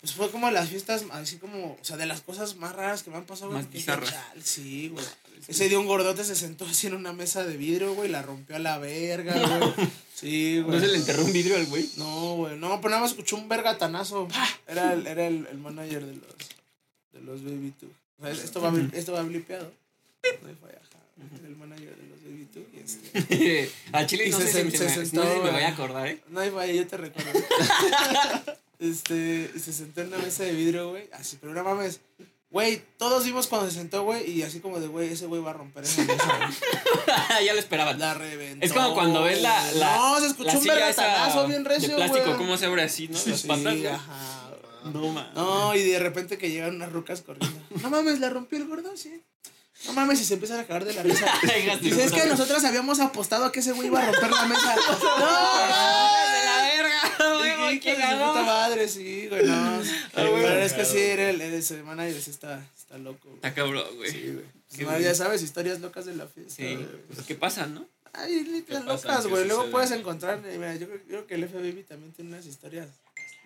S3: pues fue como las fiestas, así como, o sea, de las cosas más raras que me han pasado.
S1: Más bizarras.
S3: "Chal, Sí, güey. Ese día un gordote se sentó así en una mesa de vidrio, güey, la rompió a la verga, güey. Sí, güey.
S1: ¿No se le enterró un vidrio al güey?
S3: No, güey. No, pero nada más escuchó un vergatanazo. Era el, era el, el manager de los, de los Baby Two. O sea, esto va, esto va blipeado. No hay falla. Era el manager de los Baby Two. Y este,
S1: a Chile
S3: Y
S1: no
S3: se
S1: se
S3: se sentó,
S1: no me voy a acordar, ¿eh?
S3: no hay falla, yo te recuerdo. este, se sentó en una mesa de vidrio, güey. Así, pero no mames. Güey, todos vimos cuando se sentó, güey, y así como de, güey, ese güey va a romper esa mesa, güey.
S1: ya lo esperaban.
S3: La reventó.
S1: Es como cuando ves la.
S3: güey.
S1: la
S3: no, se escuchó
S1: la
S3: un vergatanazo bien recio,
S1: De plástico,
S3: güey.
S1: cómo se abre así, ¿no? Las
S3: Sí,
S1: patas. güey.
S3: ajá.
S1: No, man.
S3: No, y de repente que llegan unas rucas corriendo. No mames, la rompió el gordo, sí. No mames, y se empiezan a cagar de la risa. Dice, es que nosotros habíamos apostado a que ese güey iba a romper la mesa. ¡No!
S1: de la verga, güey, ¿qué
S3: "Hijo de puta madre, sí, güey, no.
S1: güey.
S3: Pero es que sí, era el, el manager, sí está, está loco, güey.
S1: Está cabrón, güey.
S3: Sí, güey.
S1: Bien.
S3: ya sabes, historias locas de la fiesta.
S1: Sí,
S3: güey.
S1: pues qué pasa, ¿no?
S3: Ay, literal
S2: ¿Qué pasa?
S3: locas,
S2: ¿Qué
S3: güey. Luego
S2: sucede?
S3: puedes encontrar, eh, mira, yo creo, que el FBB también tiene unas historias.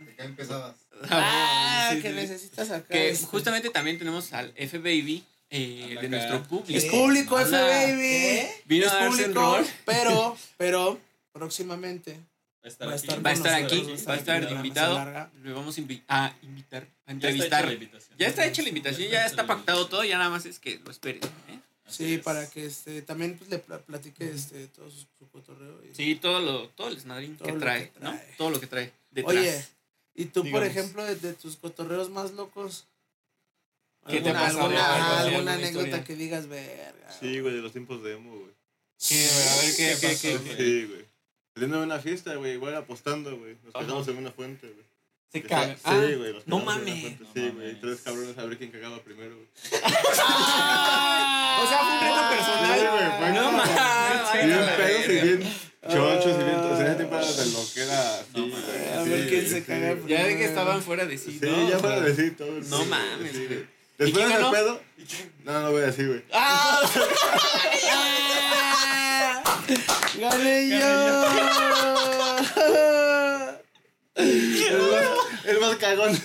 S4: Te caen pesadas.
S3: Ah,
S1: sí,
S3: que
S1: sí.
S3: necesitas acá.
S1: Que
S3: este.
S1: justamente también tenemos al F-Baby eh, de nuestro público.
S3: Es público. FBB.
S1: Vino
S3: es
S1: a darse en rol.
S3: pero, pero, próximamente
S2: Va a estar
S3: Va a
S2: aquí.
S1: Va a estar aquí, va a estar invitado. Le vamos a, invi- a invitar, a entrevistar. Ya está hecha la invitación, ya está pactado todo, ya nada más es que lo esperen. ¿eh?
S3: Sí, para que este, también pues, le pla- platique este, todo su, su cotorreo. y-
S1: Sí, todo lo, todo el desmadrín
S3: Todo
S1: que
S3: lo
S1: trae,
S3: que
S1: ¿no?
S3: trae.
S1: Todo lo que trae detrás.
S3: Oye, y tú, por ejemplo, de, de tus cotorreos más locos,
S1: ¿Qué te
S3: alguna,
S1: ha pasado?
S3: alguna,
S1: Algo así,
S3: alguna
S1: alguna
S3: anécdota
S1: historia.
S3: que digas, verga.
S4: Sí, güey, de los tiempos de emo, güey.
S1: ¿Qué? A ver, ¿qué,
S2: ¿Qué
S1: qué,
S2: pasó,
S1: qué?
S2: güey?
S4: Sí, güey. Saliendo de una fiesta, güey, igual apostando, güey. Nos quedamos en una fuente, güey.
S1: Se
S4: Sí,
S1: caga.
S4: Sí,
S1: Ah,
S4: güey. nos
S1: no mames.
S4: fuente,
S2: No
S4: Sí,
S2: mames.
S4: güey. Tres cabrones a ver quién cagaba primero, güey.
S1: O sea, fue un reto personal.
S4: Sí, güey, fue
S1: No mames.
S4: Bien pedos y bien
S3: Ah,
S4: chorros, de lo que era. así,
S2: No,
S4: güey,
S3: A
S4: sí,
S3: ver quién se
S4: sí.
S3: caga.
S1: Ya de que
S3: primero.
S1: estaban fuera de sí,
S4: Sí,
S1: ¿no?
S4: ya fuera de sí todo.
S1: No
S4: sí,
S1: mames,
S4: sí,
S1: güey.
S4: güey.
S1: ¿Y
S4: Después del pedo. No, no voy a decir, güey.
S3: ¡Ah! ¡Gané yo!
S4: El más, el más cagón.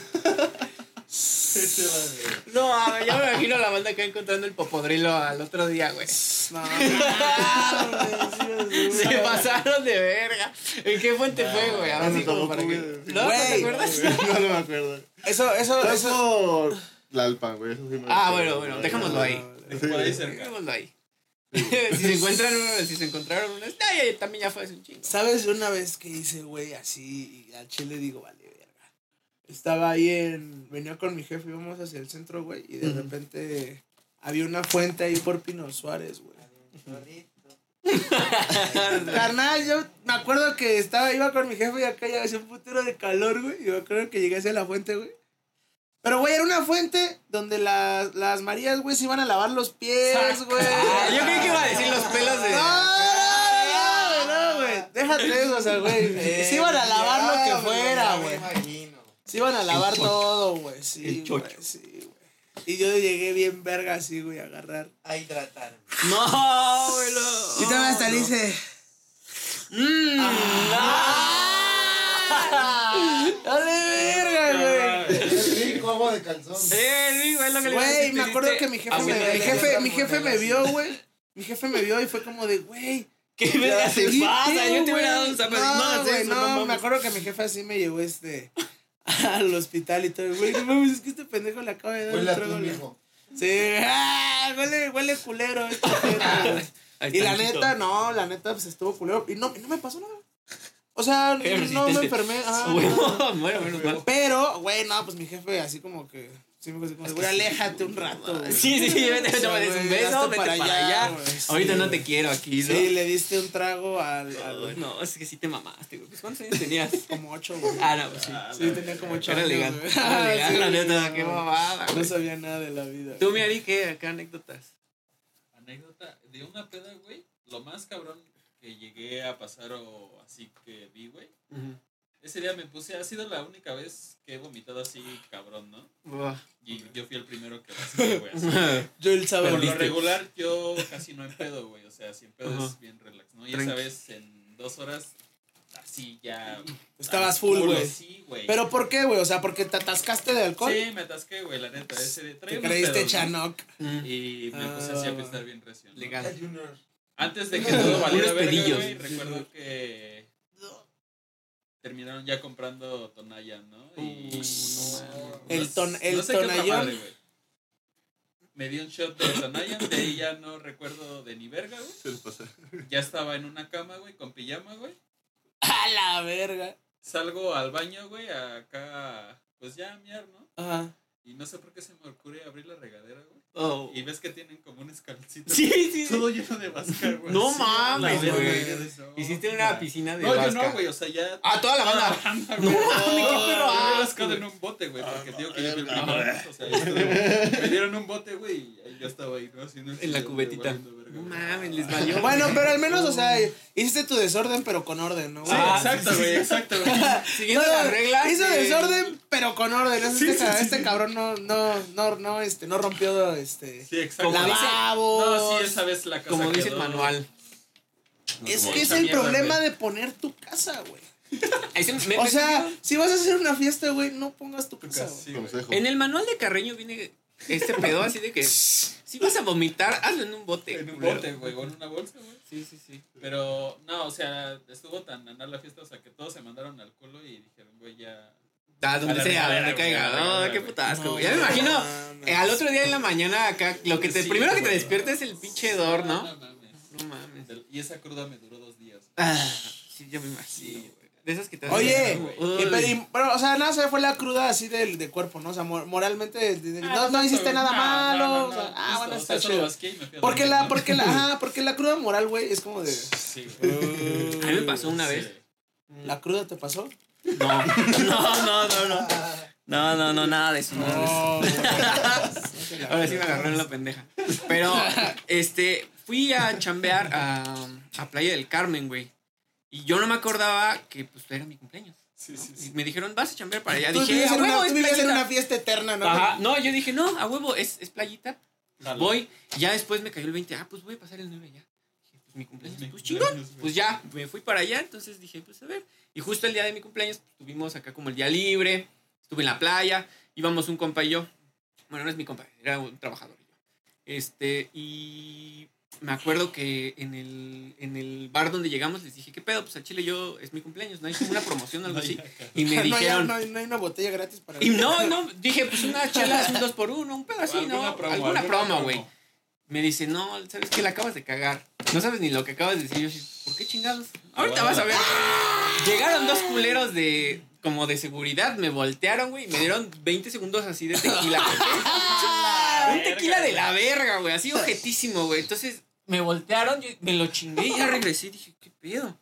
S1: No, a ver, ya me imagino a la banda acá encontrando el popodrilo al otro día, güey.
S3: No,
S1: Se pasaron de verga. ¿En qué fuente fue, güey? A ver
S4: no,
S1: si como para que... ¿No? ¿No te acuerdas?
S4: No, no me acuerdo.
S3: Eso, eso, eso.
S4: por la Alpan, güey. Eso sí me
S1: Ah, bueno, bueno, dejémoslo ahí.
S4: Sí,
S2: Por ahí
S1: si se encuentran uno, si se encontraron uno, ya- también ya fue hace un chingo.
S3: ¿Sabes una vez que hice, güey, así? Y al chile digo, vale, verga. Estaba ahí en. Venía con mi jefe, íbamos hacia el centro, güey. Y de repente había una fuente ahí por Pino Suárez, güey. Carnal, yo me acuerdo que estaba, iba con mi jefe y acá ya hacía un putero de calor, güey. Y me acuerdo que llegué hacia la fuente, güey. Pero, güey, era una fuente donde las, las Marías, güey, se iban a lavar los pies, güey.
S1: Ah, yo creí que iba a decir los pelos de.
S3: No, no, no, güey. Déjate eso, o sea, güey. Se iban a lavar lo que fuera, güey. Se iban a lavar todo, güey. Sí,
S1: El
S3: güey.
S1: chocho.
S3: Sí, güey. Y yo llegué bien verga así, güey, a agarrar.
S6: A hidratarme.
S1: No, güey. no.
S3: Y también hasta le hice.
S1: Mm,
S3: ¡Dale verga, güey!
S6: Es rico, agua de calzón.
S1: Eh, sí, güey, lo que
S3: Güey, me acuerdo que mi jefe, me, mi jefe, mi jefe me vio, güey. Mi jefe me vio y fue como de, güey.
S1: ¿Qué verga se
S3: ¿qué
S1: pasa? Yo te hubiera dado un zapato.
S3: No,
S1: No,
S3: güey,
S1: eso,
S3: no,
S1: no
S3: me acuerdo que mi jefe así me llevó este al hospital y todo. Güey, no mames, es que este pendejo le acaba de dar
S6: Huele
S3: un trago. Sí, ah, huele, huele culero. este y la neta, no, la neta, pues estuvo culero. Y no, y no me pasó nada. O sea, no me enfermé. ah,
S1: bueno, menos mal.
S3: Pero, güey, no, pues mi jefe así como que. Sí, me así como, güey, aléjate un rato, güey.
S1: Sí, sí, sí, vete,
S3: O sea,
S1: des un beso, vete
S3: para
S1: para,
S3: allá,
S1: allá.
S3: güey, sí,
S1: Ahorita no te quiero aquí, ¿no?
S3: Sí, le diste un trago al. al-
S1: no, es que sí te mamaste, güey. Pues, ¿Cuántos años tenías?
S3: como ocho, güey.
S1: Ah, no, pues sí.
S3: Sí, tenía como ocho
S1: Era
S3: años,
S1: legal. Era legal,
S3: Sí,
S1: la neta,
S3: no,
S1: qué mamada,
S3: No sabía nada de la vida.
S1: Tú, mi Ari, ¿qué? ¿Qué anécdotas?
S2: Anécdota de una peda, güey. Lo más cabrón que llegué a pasar o así que vi, güey. Ese día me puse, ha sido la única vez que he vomitado así cabrón, ¿no? Y yo fui el primero que vacilé, güey.
S3: Yo el sábado.
S2: Por lo regular, yo casi no empedo, güey. O sea, siempre
S1: Ajá.
S2: es bien relax, ¿no? Y
S1: Tranqui.
S2: esa vez, en dos horas, así ya.
S3: Estabas full, güey.
S2: Sí, güey.
S3: ¿Pero por qué, güey? O sea, porque te atascaste de alcohol.
S2: Sí, me atasqué, güey, la neta. Ese de,
S3: Te creíste. Chanoc.
S2: Y me puse así
S3: Ah.
S2: a pensar bien recio. ¿no?
S1: Legal.
S2: Antes de que todo valiera verga,
S1: pedillos.
S2: güey, recuerdo que terminaron ya comprando Tonayan, ¿no? Y
S3: El ton- el
S2: no sé güey. Me dio un shot de Tonayan, de ahí ya no recuerdo de ni verga, güey.
S4: Se les pasa.
S2: Ya estaba en una cama, güey, con pijama, güey.
S3: A la verga.
S2: Salgo al baño, güey, acá, pues ya a miar, ¿no?
S3: Ajá.
S2: Y no sé por qué se me ocurre abrir la regadera, güey.
S1: Oh.
S2: Y ves que tienen como un escalcito.
S1: Sí, sí, sí.
S2: Todo lleno de vasca, güey.
S1: No mames, güey.
S2: no,
S1: Hiciste una piscina de
S2: No, yo
S1: vasca.
S2: no, güey, o sea, ya.
S1: Ah, toda la banda.
S2: banda,
S1: No mames, qué perro
S2: Yo he rascado en un bote, güey, porque
S4: Ah,
S2: digo
S4: no,
S2: que yo fui el primero. ¿no? O sea, yo me dieron un bote, güey, y ahí yo estaba ahí, ¿no? Haciendo el
S1: En la cubetita. No mames, les valió.
S3: Bueno, pero al menos, o sea, hiciste tu desorden, pero con orden, ¿no?
S2: Sí,
S3: güey?
S1: Ah,
S2: exacto, güey,
S1: sí.
S2: exacto, güey.
S1: Siguiendo
S3: No,
S1: las reglas.
S3: Hizo
S1: eh,
S3: desorden, pero con orden. Es
S2: Sí,
S3: este,
S2: sí,
S3: este
S2: sí.
S3: cabrón no, no, no, no, este, no rompió este.
S2: Sí, exacto.
S3: Lavabos.
S2: No, sí, esa vez la casa
S1: Como dice el manual.
S3: Es que es el
S2: mierda,
S3: problema de poner tu casa, güey. O sea, si vas a hacer una fiesta, güey, no pongas tu casa.
S2: Sí,
S1: en el manual de Carreño viene este pedo así de que si vas a vomitar, hazlo en un bote.
S2: En un
S1: culero.
S2: bote, güey, o en una bolsa, güey.
S1: Sí, sí, sí.
S2: Pero, no, o sea, estuvo tan andar la fiesta, o sea, que todos se mandaron al culo y dijeron, güey, ya.
S1: Da donde sea, donde
S2: güey,
S1: caiga. No, qué
S2: güey.
S1: putasco, güey.
S3: No,
S1: Ya me imagino.
S3: no, no.
S1: eh, al otro día en la mañana acá, lo que te,
S2: Sí,
S1: primero que te
S2: güey.
S1: despierta es el pinche hedor, ¿no?
S2: No mames.
S1: No mames.
S2: Y esa cruda me duró dos días.
S1: Ah, sí, yo me imagino, güey. De esas que te hacen
S3: Oye,
S1: como,
S3: y,
S1: uy.
S3: pero, y- pero, o sea, nada, se fue la cruda así del de cuerpo, ¿no? O sea, mor- moralmente, de- de-
S2: Ah,
S3: no, no hiciste nada
S2: no,
S3: malo.
S2: no, no,
S3: o sea,
S2: no,
S3: ah,
S2: justo,
S3: bueno,
S2: o
S3: está chido. Porque la, porque la, ajá, porque la cruda moral, güey, es como de.
S2: Sí, güey.
S1: A mí me pasó una
S2: Sí.
S1: vez.
S3: ¿La cruda te pasó?
S1: No, no, no, no, no. No, no, no, nada de eso. nada de eso.
S3: No,
S1: Ahora sí me agarró en la pendeja. Pero, este, fui a chambear a, a Playa del Carmen, güey. Y yo no me acordaba que pues era mi cumpleaños.
S2: Sí, sí,
S1: Y me dijeron, vas a chambear para allá.
S3: Tú
S1: Dije, a huevo, es playita".
S3: una fiesta eterna, ¿no?
S1: Ajá, no, yo dije, no, a huevo, es, es playita.
S2: Jalo.
S1: Voy, ya después me cayó el 20, ah, pues voy a pasar el 9 ya. Dije, pues mi cumpleaños, pues chingón. Pues ya, me fui para allá, entonces dije, pues a ver. Y justo el día de mi cumpleaños tuvimos acá como el día libre, estuve en la playa, íbamos un compa y yo. Bueno, no es mi compa, era un trabajador y yo. Este, y me acuerdo que en el, en el bar donde llegamos les dije, ¿qué pedo? Pues al chile yo, es mi cumpleaños, ¿no hay como una promoción o algo así? Y me
S3: no, hay,
S1: dijeron,
S3: no, hay, no hay una botella gratis para
S1: y no, no, dije, pues una chela es un dos por uno, un pedo así, ¿no? Alguna promo, güey. Me dice, no, ¿sabes qué? La acabas de cagar. No sabes ni lo que acabas de decir. Yo, así, ¿por qué chingados? Ahorita vas a ver. Llegaron dos culeros de, como de seguridad, me voltearon, güey, y me dieron 20 segundos así de tequila. Un tequila de la verga, güey, así objetísimo, güey. Entonces, me voltearon, yo me lo chingué y ya regresé y dije, ¿qué pedo?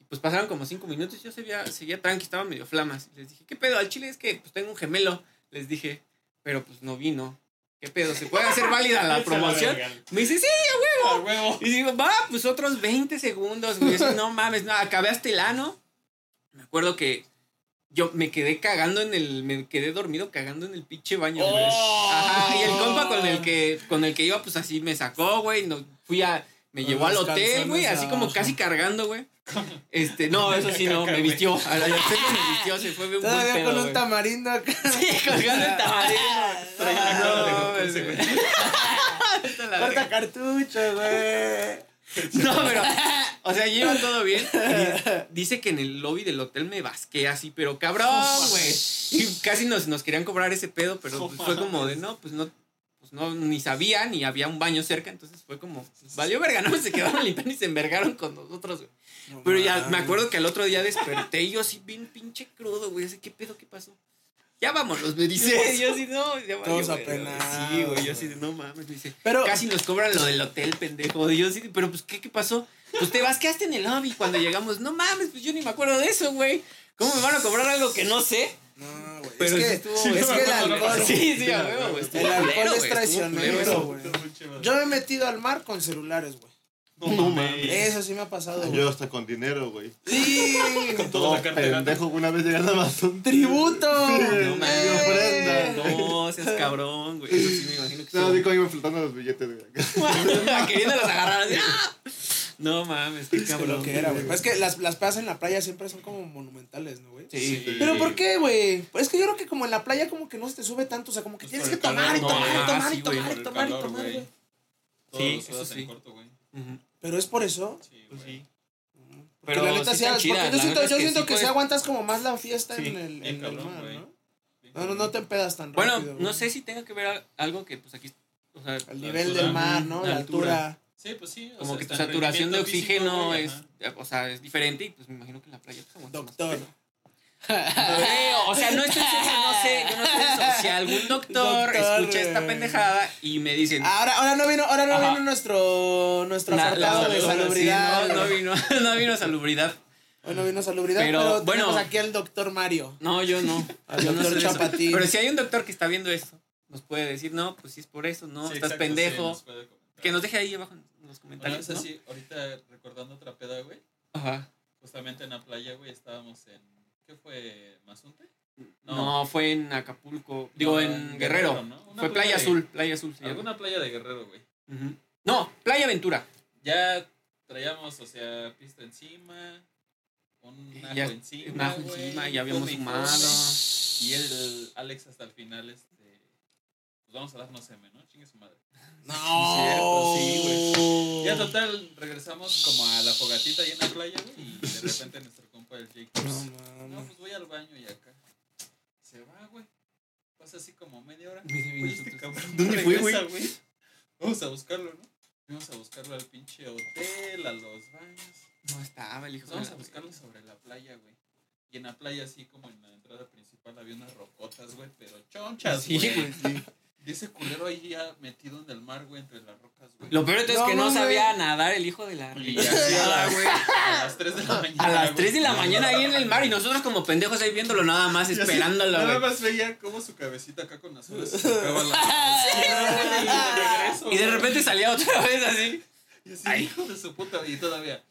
S1: Y pues pasaron como cinco minutos, yo seguía, seguía tranqui, estaba medio flamas. Y les dije, ¿qué pedo? Al chile es que pues tengo un gemelo, les dije, pero pues no vino. ¿Qué pedo? ¿Se puede hacer válida la promoción? Me dice, sí,
S2: A huevo.
S1: y digo, va, pues otros 20 segundos, güey. No mames, no, acabé hasta el ano. Me acuerdo que yo me quedé cagando en el. Me quedé dormido cagando en el pinche baño, güey.
S2: Oh.
S1: Ajá, y el compa con el que, con el que iba, pues así me sacó, güey. No, fui a. Me llevó al hotel, güey, así como
S3: abajo.
S1: casi cargando, güey. Este, no, eso sí, no, me vistió. A la me vistió, se fue un buen
S3: Todavía
S1: pedo,
S3: con un tamarindo acá.
S1: Sí, colgando el tamarindo.
S2: Trae una de.
S3: Corta cartucho, güey.
S1: No, pero, o sea, lleva todo bien. Dice que en el lobby del hotel me basqué así, pero cabrón, güey. Y casi nos, nos querían cobrar ese pedo, pero pues, fue como de, no, pues no, pues no, ni sabía, ni había un baño cerca, entonces fue como, pues, valió verga, no, se quedaron limpiando y se envergaron con nosotros, güey.
S3: No
S1: Pero ya me acuerdo que al otro día desperté y yo así bien pinche crudo, güey, así, ¿qué pedo, qué pasó? Ya vámonos, me dice. Yo así, no, ya
S3: Todos
S1: güey.
S3: apenados,
S1: Sí, güey, yo de, no mames, me dice.
S3: Pero,
S1: Casi nos cobran lo del hotel, pendejo. Y yo así, pero pues, ¿qué, qué pasó? Pues te basqueaste en el lobby cuando llegamos. No mames, pues yo ni me acuerdo de eso, güey. ¿Cómo me van a cobrar algo que no sé?
S3: no, güey.
S1: Pero
S3: es
S1: sí
S3: que,
S1: estuvo-
S3: es
S1: sí,
S3: que el alcohol.
S1: Sí, sí, güey.
S3: El alcohol es traicionero, güey. Yo me he metido al mar con celulares, güey.
S2: No mames.
S3: Eso sí me ha pasado.
S4: Yo hasta con dinero, güey.
S3: Sí.
S2: Con toda la cartera.
S4: Pendejo, una vez llegando a Amazon.
S3: Tributo.
S1: No mames,
S4: ofrenda.
S1: No, seas cabrón, güey. Eso sí me imagino que
S4: No, cómo iban flotando los billetes, güey.
S1: Queriéndolos agarrar así. ¡ah! No mames, qué
S3: Es que
S1: cabrón.
S3: lo que era, güey. Pues es que las, las pedas en la playa siempre son como monumentales, ¿no, güey?
S1: Sí.
S2: Sí.
S3: Pero ¿por qué, güey? Pues es que yo creo que como en la playa como que no se te sube tanto, o sea, como que
S2: Pues
S3: tienes que tomar y
S2: calor,
S3: tomar
S1: no,
S3: y tomar
S1: ah,
S3: y
S1: sí, güey,
S3: tomar y tomar y
S2: calor,
S3: tomar,
S2: güey.
S1: Sí,
S2: los
S1: eso sí.
S2: en corto, güey.
S1: Ujú.
S3: Pero es por eso.
S2: Sí,
S1: Pues sí. Pero
S3: la neta
S1: sí están
S3: porque yo
S1: la
S3: siento, yo
S1: que
S3: siento
S1: sí
S3: que si aguantas como más la fiesta
S1: Sí,
S3: en el, en el mar. ¿no? No, no, no te empedas tan
S1: Bueno,
S3: rápido.
S1: no
S3: güey.
S1: sé si tenga que ver al- algo que pues aquí, o sea,
S3: Al
S2: La
S3: nivel
S2: altura.
S3: del mar, ¿no?
S1: La altura.
S3: altura.
S2: Sí, pues sí. o
S1: como
S2: sea,
S1: que tu saturación de
S2: físico,
S1: oxígeno es, o sea, es diferente y pues me imagino que en la playa pues, más
S3: Doctor.
S1: O sea, no estoy seguro, no sé, yo no sé eso. Si algún doctor,
S3: Doctor,
S1: escucha esta pendejada y me dicen,
S3: Ahora, ahora no vino, ahora no
S1: Ajá.
S3: vino nuestro, nuestro apartado de salubridad.
S1: sí, no, no vino, no vino salubridad.
S3: Hoy no vino salubridad,
S1: Pero,
S3: pero,
S1: bueno.
S3: tenemos aquí al doctor Mario.
S1: No, yo no.
S3: Al
S1: yo
S3: doctor. Chapatín.
S1: Pero si hay un doctor que está viendo esto, nos puede decir, no, pues si es por eso, no,
S2: Sí,
S1: estás
S2: exacto, sí,
S1: pendejo.
S2: nos
S1: que nos deje ahí abajo en los
S2: Bueno,
S1: comentarios. ¿no?
S2: así, ahorita recordando otra peda, güey.
S1: Ajá.
S2: Justamente en la playa, güey, estábamos en. ¿Qué fue? ¿Mazunte?
S1: No. fue en Acapulco. Digo,
S2: No,
S1: en Guerrero.
S2: Guerrero, ¿no?
S1: Fue Playa
S2: playa de-
S1: Azul. Playa Azul. llama.
S2: Alguna playa de Guerrero, güey.
S1: Ujú. No, Playa Aventura.
S2: Ya traíamos, o sea, pista encima, un ajo
S1: ya-
S2: encima.
S1: Un ajo encima, ya habíamos fumado.
S2: Y el Alex hasta el final, este. Pues vamos a darnos M, ¿no? Chingue su madre.
S3: No.
S1: cierto, sí, güey.
S2: Ya total, regresamos como a la fogatita ahí en la playa, güey. Y de repente nuestro compa, el Jake, pues,
S3: No,
S2: no, voy al baño y acá. Se va, güey. Pasa así como media hora.
S1: Media
S2: Oye, este cabrón.
S4: ¿Dónde fue,
S2: güey? Vamos a buscarlo, ¿no? Vamos a buscarlo al pinche hotel, a los baños.
S1: No estaba el hijo
S2: vamos
S1: de
S2: a
S1: la-
S2: buscarlo sobre la playa, güey. Y en la playa, así como en la entrada principal, había unas rocotas, güey, pero chonchas,
S1: Sí,
S2: güey.
S1: güey, sí.
S2: Y ese culero ahí ya metido en el mar, güey, entre las rocas, güey.
S1: Lo peor de todo es
S3: No
S1: que no
S3: mames.
S1: sabía nadar el hijo de la
S2: Y así a
S1: Ah,
S2: las,
S1: güey.
S2: a las 3 de la mañana.
S1: A las
S2: güey.
S1: 3 de la mañana ahí en el mar y nosotros como pendejos ahí viéndolo nada más,
S2: Y así,
S1: esperándolo,
S2: Nada
S1: güey.
S2: más veía como su cabecita acá con las olas se sacaba la. y de regreso.
S1: Y de repente salía otra vez así.
S2: Y así, hijo de su puta. Y todavía.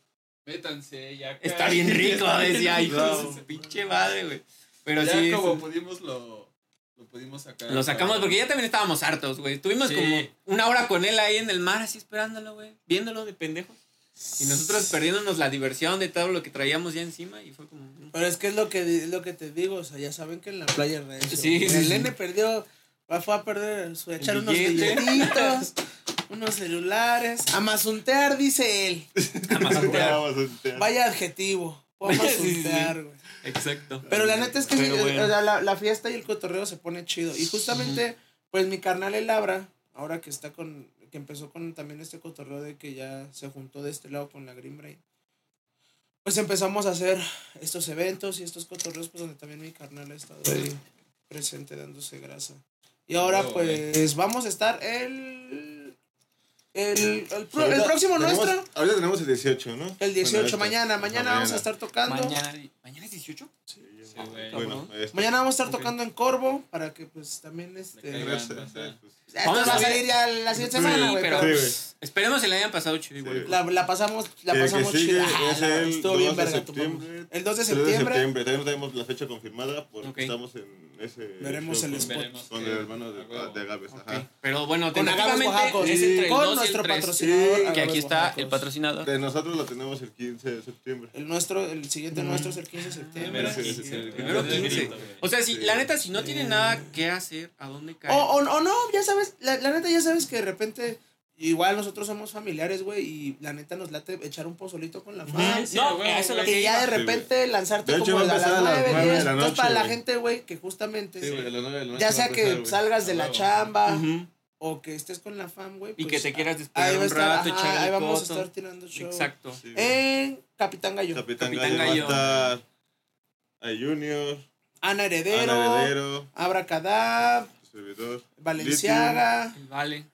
S2: Métanse ya.
S1: Está bien rico, decía, hijo de
S4: No.
S1: su pinche madre, güey. Pero
S2: ya
S1: sí,
S2: como
S1: sí,
S2: pudimos lo, lo pudimos sacar.
S1: lo sacamos
S2: para-
S1: porque ya también estábamos hartos, güey. Tuvimos
S2: Sí.
S1: como una hora con él ahí en el mar, así esperándolo, güey. Viéndolo de pendejos. Y nosotros perdiéndonos la diversión de todo lo que traíamos ya encima y fue como...
S3: Pero es que es lo que, es lo que te digo, o sea, ya saben que en la playa es.
S1: Sí,
S3: el
S1: sí,
S3: nene perdió, fue a perder, su, echar unos billetitos, unos celulares, amazuntear, dice él.
S1: Amazontear.
S4: A
S3: Vaya adjetivo, fue a
S1: Sí, sí, sí.
S3: amazuntear, güey.
S1: Exacto.
S3: Pero la neta es que sí,
S1: bueno.
S3: la, la fiesta y el cotorreo se pone chido. Y justamente, pues mi carnal el Labra, ahora que está con, que empezó con también este cotorreo de que ya se juntó de este lado con la Green Brain. Pues empezamos a hacer estos eventos y estos cotorreos, pues donde también mi carnal ha estado ahí presente dándose grasa. Y ahora, pues, vamos a estar el. El, el, pro- el próximo
S4: tenemos-
S3: nuestro,
S4: Ahorita tenemos el 18, ¿no?
S3: el 18,
S4: Bueno, este,
S3: mañana.
S4: ajá,
S3: Mañana vamos a estar tocando.
S1: Mañana, ¿Mañana es 18?
S2: Sí, güey.
S4: Bueno, este.
S3: Mañana vamos a estar
S1: Ok.
S3: tocando en Corvo para que pues también este
S2: caigan.
S4: Gracias, pues.
S3: esto
S1: Vamos
S3: va
S1: a
S3: salir ya la siguiente
S4: Sí,
S3: semana, güey,
S1: pero
S3: pero
S4: Sí,
S1: pues, esperemos que le hayan pasado chido igual.
S4: Sí.
S3: la, la pasamos la
S4: El
S3: pasamos chida. Ah,
S4: es
S3: la-
S4: el
S3: estuvo
S4: 2
S3: bien
S4: de
S3: verga tu mamá.
S4: septiembre.
S3: El 2 de
S4: 3 de
S3: septiembre.
S4: Todavía no tenemos la fecha confirmada porque
S1: Ok.
S4: estamos en ese.
S3: Veremos el
S4: con-
S3: spot.
S2: Veremos
S4: Con
S2: que-
S4: el hermano de,
S2: a huevo.
S4: de Gaves,
S1: Ok,
S4: ajá.
S1: Pero bueno,
S3: con Agaves
S1: tentativamente es entre el
S3: con
S1: 2 y
S3: nuestro
S1: el 3.
S3: patrocinador
S1: Que
S3: Agaves
S1: aquí está
S3: Oaxacos.
S1: el patrocinador.
S4: De nosotros lo tenemos el 15 de septiembre.
S3: El nuestro el siguiente nuestro es el 15 de septiembre.
S4: Sí, sí,
S2: 15,
S4: sí.
S2: güey.
S1: Primero
S2: Primero
S1: 15.
S2: 15, güey.
S1: O sea, si,
S4: Sí.
S1: la neta, si no tienen nada que hacer, ¿a dónde caer?
S3: O, o, o no, ya sabes, la, la neta ya sabes que de repente igual nosotros somos familiares, güey, y la neta nos late echar un pozolito con la fam.
S2: Sí,
S1: no,
S2: güey,
S1: eso es lo
S2: güey.
S1: que
S3: Y ya de repente lanzarte
S4: De hecho,
S3: como a
S4: a
S3: las
S4: empezar a las
S3: 9,
S4: nueve de
S3: 10.
S4: la
S3: Entonces,
S4: noche,
S3: para la gente, güey, que justamente,
S4: Sí, güey, a las 9 de la noche.
S3: ya sea que salgas de la chamba o que estés con la fam, güey.
S1: Y
S3: pues,
S1: que te quieras
S3: ahí
S1: despegar
S3: va a
S1: un
S3: estar,
S1: rato,
S3: ajá, ahí vamos a estar tirando show.
S1: Exacto.
S3: En Capitán Gallo.
S4: Capitán,
S1: Capitán
S4: Gallo,
S1: Gallo.
S4: va a estar a Junior,
S3: Ana Heredero.
S4: Ana Heredero,
S3: Abracadab.
S4: servidor,
S3: Valenciaga.
S1: Vale.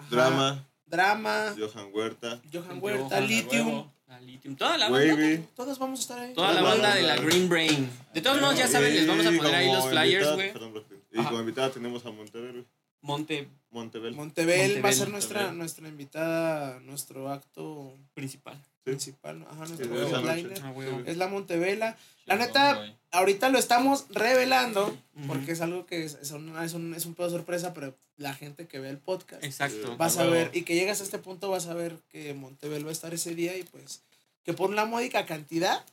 S3: Ajá,
S4: Drama,
S3: Drama.
S4: Johan Huerta,
S3: Johan Huerta.
S1: Johan,
S3: Lithium.
S1: La Lithium. Toda la banda.
S4: Wavy.
S3: Todos vamos a estar ahí.
S1: Toda la
S4: Toda la
S1: banda de la. Green Brain. De todos modos, ya saben, les vamos a poner ahí los flyers, güey.
S4: Y
S1: Ajá.
S4: como invitada tenemos a Montebel, güey.
S1: Monte
S4: Montebel.
S3: Montebel, va a ser nuestra,
S2: Montebel.
S3: nuestra invitada, nuestro acto
S1: principal.
S3: principal. ¿no? Ajá,
S4: Sí,
S3: nuestro
S4: de esa
S3: headliner.
S4: noche.
S1: Ah.
S3: Es la Montevela. La neta, ahorita lo estamos revelando porque es algo que es, es, un, es, un, es un pedo sorpresa, pero la gente que ve el podcast
S1: Exacto.
S3: vas
S2: A
S3: ver, y que llegas a este punto vas a ver que Montebel va a estar ese día y pues que por una módica cantidad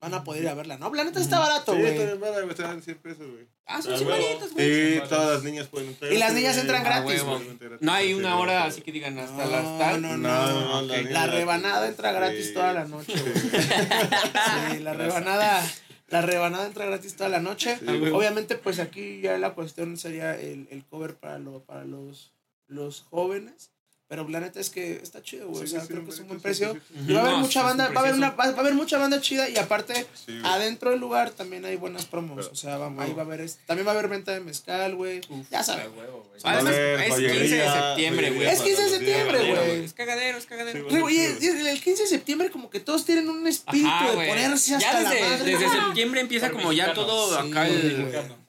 S3: van a poder ir a verla, ¿no? La neta está barato,
S4: Sí,
S3: güey.
S4: está bien barato, güey, están en 100 pesos, güey.
S3: Ah, son
S2: Ah,
S3: 100
S2: huevo.
S3: varitas, güey.
S4: Sí, todas las niñas pueden entrar.
S3: Y las niñas entran
S1: Ah,
S3: gratis, güey.
S1: No hay una
S4: Sí,
S1: hora así que digan hasta las tal.
S3: no,
S4: No, no, la
S3: rebanada entra gratis
S4: Sí.
S3: toda la noche, güey. Sí, la rebanada, la rebanada entra gratis toda la noche.
S4: Sí.
S3: Obviamente, pues aquí ya la cuestión sería el, el cover para, lo, para los, los jóvenes. Pero la neta es que está chido, güey.
S4: Sí,
S3: o sea,
S4: sí,
S3: creo que es un buen
S4: sí,
S3: precio.
S4: sí, sí,
S3: Y va a haber
S1: No,
S3: mucha
S1: sí,
S3: banda, va a haber una, va a haber mucha banda chida y aparte
S4: Sí,
S3: adentro del lugar también hay buenas promos.
S4: Pero-
S3: O sea, va- ahí va a haber, este- también va a haber venta de mezcal, güey. Ya sabes.
S1: es
S4: joyería,
S1: 15 de septiembre, güey.
S3: Es 15 de septiembre, güey.
S1: Es cagadero, es
S4: Sí,
S1: cagadero.
S3: Oye, el, el 15 de septiembre como que todos tienen un espíritu
S1: Ajá,
S3: de ponerse hasta
S1: Ya
S3: la
S1: desde,
S3: madre.
S1: desde septiembre empieza como ya todo
S3: Sí,
S1: acá el...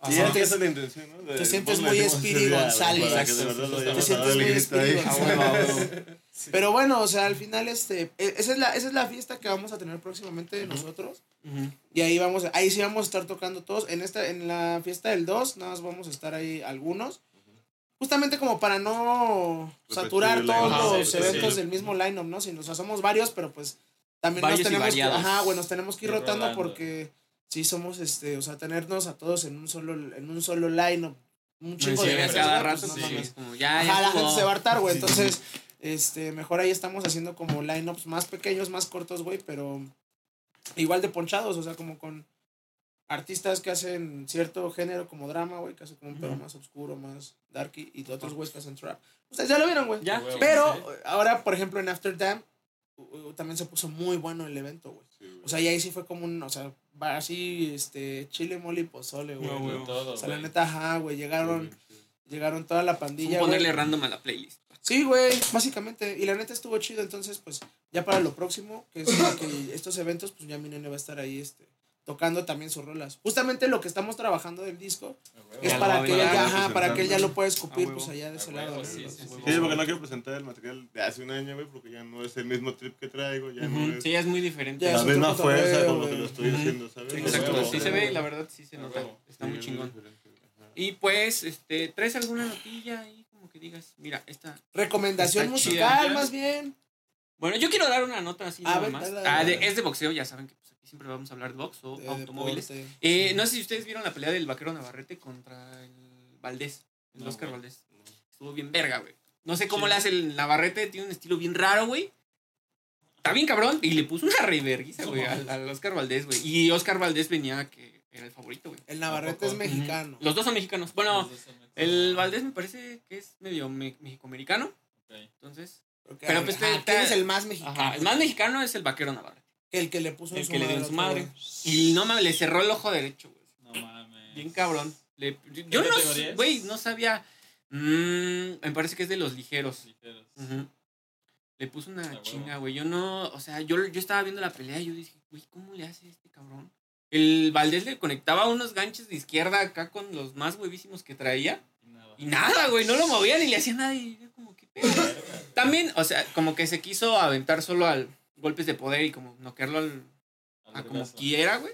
S4: esa es la intención, ¿no? De-
S3: Te sientes
S4: ¿cómo
S3: muy
S4: día,
S3: González.
S2: Te
S3: sientes muy
S1: Ah,
S3: González. Pero bueno, o sea, al final, este, e- esa es la, esa es la fiesta que vamos a tener próximamente de nosotros.
S1: Ujú.
S3: Y ahí vamos, ahí sí vamos a estar tocando todos. En esta, en la fiesta del 2, nada más vamos a estar ahí algunos. Justamente como para no
S4: Repetir
S3: saturar todos los
S2: Sí,
S3: eventos
S2: sí.
S3: del mismo line-up, ¿no? Sino, o sea, somos varios, pero pues también
S1: Varios
S3: nos tenemos que, ajá, güey, nos tenemos que ir rotando porque sí somos, este, o sea, tenernos a todos en un solo, en un solo line-up. Un
S1: Sí,
S3: chingo de veces,
S1: cada rato,
S3: pues, no
S1: sí, como ya,
S3: Ajá,
S1: ya
S3: la gente se va a hartar, güey.
S1: Sí, sí,
S3: Entonces, este, mejor ahí estamos haciendo como lineups más pequeños, más cortos, güey, pero igual de ponchados, o sea, como con artistas que hacen cierto género como drama, güey, que hacen como un pedo más oscuro, más darky, y de otros güeyes que hacen trap. Ustedes ya lo vieron, güey.
S1: Ya.
S3: Pero
S2: Sí.
S3: ahora, por ejemplo, en After Damn, también se puso muy bueno el evento, güey.
S4: Sí, güey.
S3: O sea, y ahí sí fue como un, o sea, va así, este, chile, mole y pozole, güey.
S1: No, güey.
S2: todo,
S3: O sea, la neta, ajá, güey, llegaron, llegaron toda la
S1: Fue
S3: pandilla,
S1: ponerle
S3: güey.
S1: random a la playlist.
S3: Sí, güey, básicamente. Y la neta estuvo chido, entonces, pues, ya para lo próximo, que es que estos eventos, pues ya mi nene va a estar ahí, este, tocando también sus rolas. Justamente lo que estamos trabajando del disco es para que,
S1: a
S3: él
S1: ver.
S3: ya,
S4: Ah,
S3: ajá, para que él ya lo pueda escupir pues allá de ese lado.
S2: sí, sí,
S4: Sí,
S2: sí.
S4: porque no quiero presentar el material de hace un año, güey, porque ya no es el mismo trip que traigo, ya no es
S1: Sí, es muy diferente.
S4: La misma fuerza lo que lo estoy haciendo, ¿sabes?
S1: Exacto, sí se ve y la verdad sí se nota. Está
S4: Sí,
S1: muy chingón. Y pues, este, ¿traes alguna notilla ahí? Como que digas, mira, esta.
S3: Recomendación musical,
S1: chida.
S3: más bien.
S1: Bueno, yo quiero dar una nota así
S3: A
S1: nada
S3: ver,
S1: más.
S3: dale, dale,
S1: Ah, de- es de boxeo, ya saben que pues, aquí siempre vamos a hablar de box o
S3: de
S1: automóviles.
S3: deporte.
S1: Eh, no sé si ustedes vieron la pelea del vaquero Navarrete contra el Valdés, el
S2: No,
S1: Oscar. Valdés. Estuvo bien verga, güey. No sé cómo
S2: Sí.
S1: le hace el Navarrete, tiene un estilo bien raro, güey. Está bien cabrón y le puso una reverguiza, güey, al, al Oscar Valdés, güey. Y Oscar Valdés venía que era el favorito, güey.
S3: El Navarrete es mexicano.
S1: Los dos son mexicanos. Bueno,
S2: Los dos son
S1: el. Valdés me parece que es medio me- mexicoamericano. Entonces,
S3: Porque,
S1: pero pues,
S3: ajá, ¿quién es el más mexicano?
S1: ajá, el más mexicano es el vaquero Navarrete.
S3: El que le puso en
S1: El
S3: su
S1: que le dio en
S3: madre
S1: su madre. Y no mames, le cerró el ojo derecho, güey.
S2: No mames.
S1: Bien cabrón. Le- yo no, güey, no sabía. Mm, me parece que es de los ligeros. Le puso una
S2: Ah,
S1: chinga, güey. Yo no, o sea, yo, yo estaba viendo la pelea y yo dije, güey, ¿cómo le hace este cabrón? El Valdés le conectaba unos ganchos de izquierda acá con los más huevísimos que traía.
S2: Y nada.
S1: Y güey, no lo movía ni le hacía nada. Y También, o sea, como que se quiso aventar solo al golpes de poder y como noquearlo al,
S2: Al
S1: a como quiera, güey.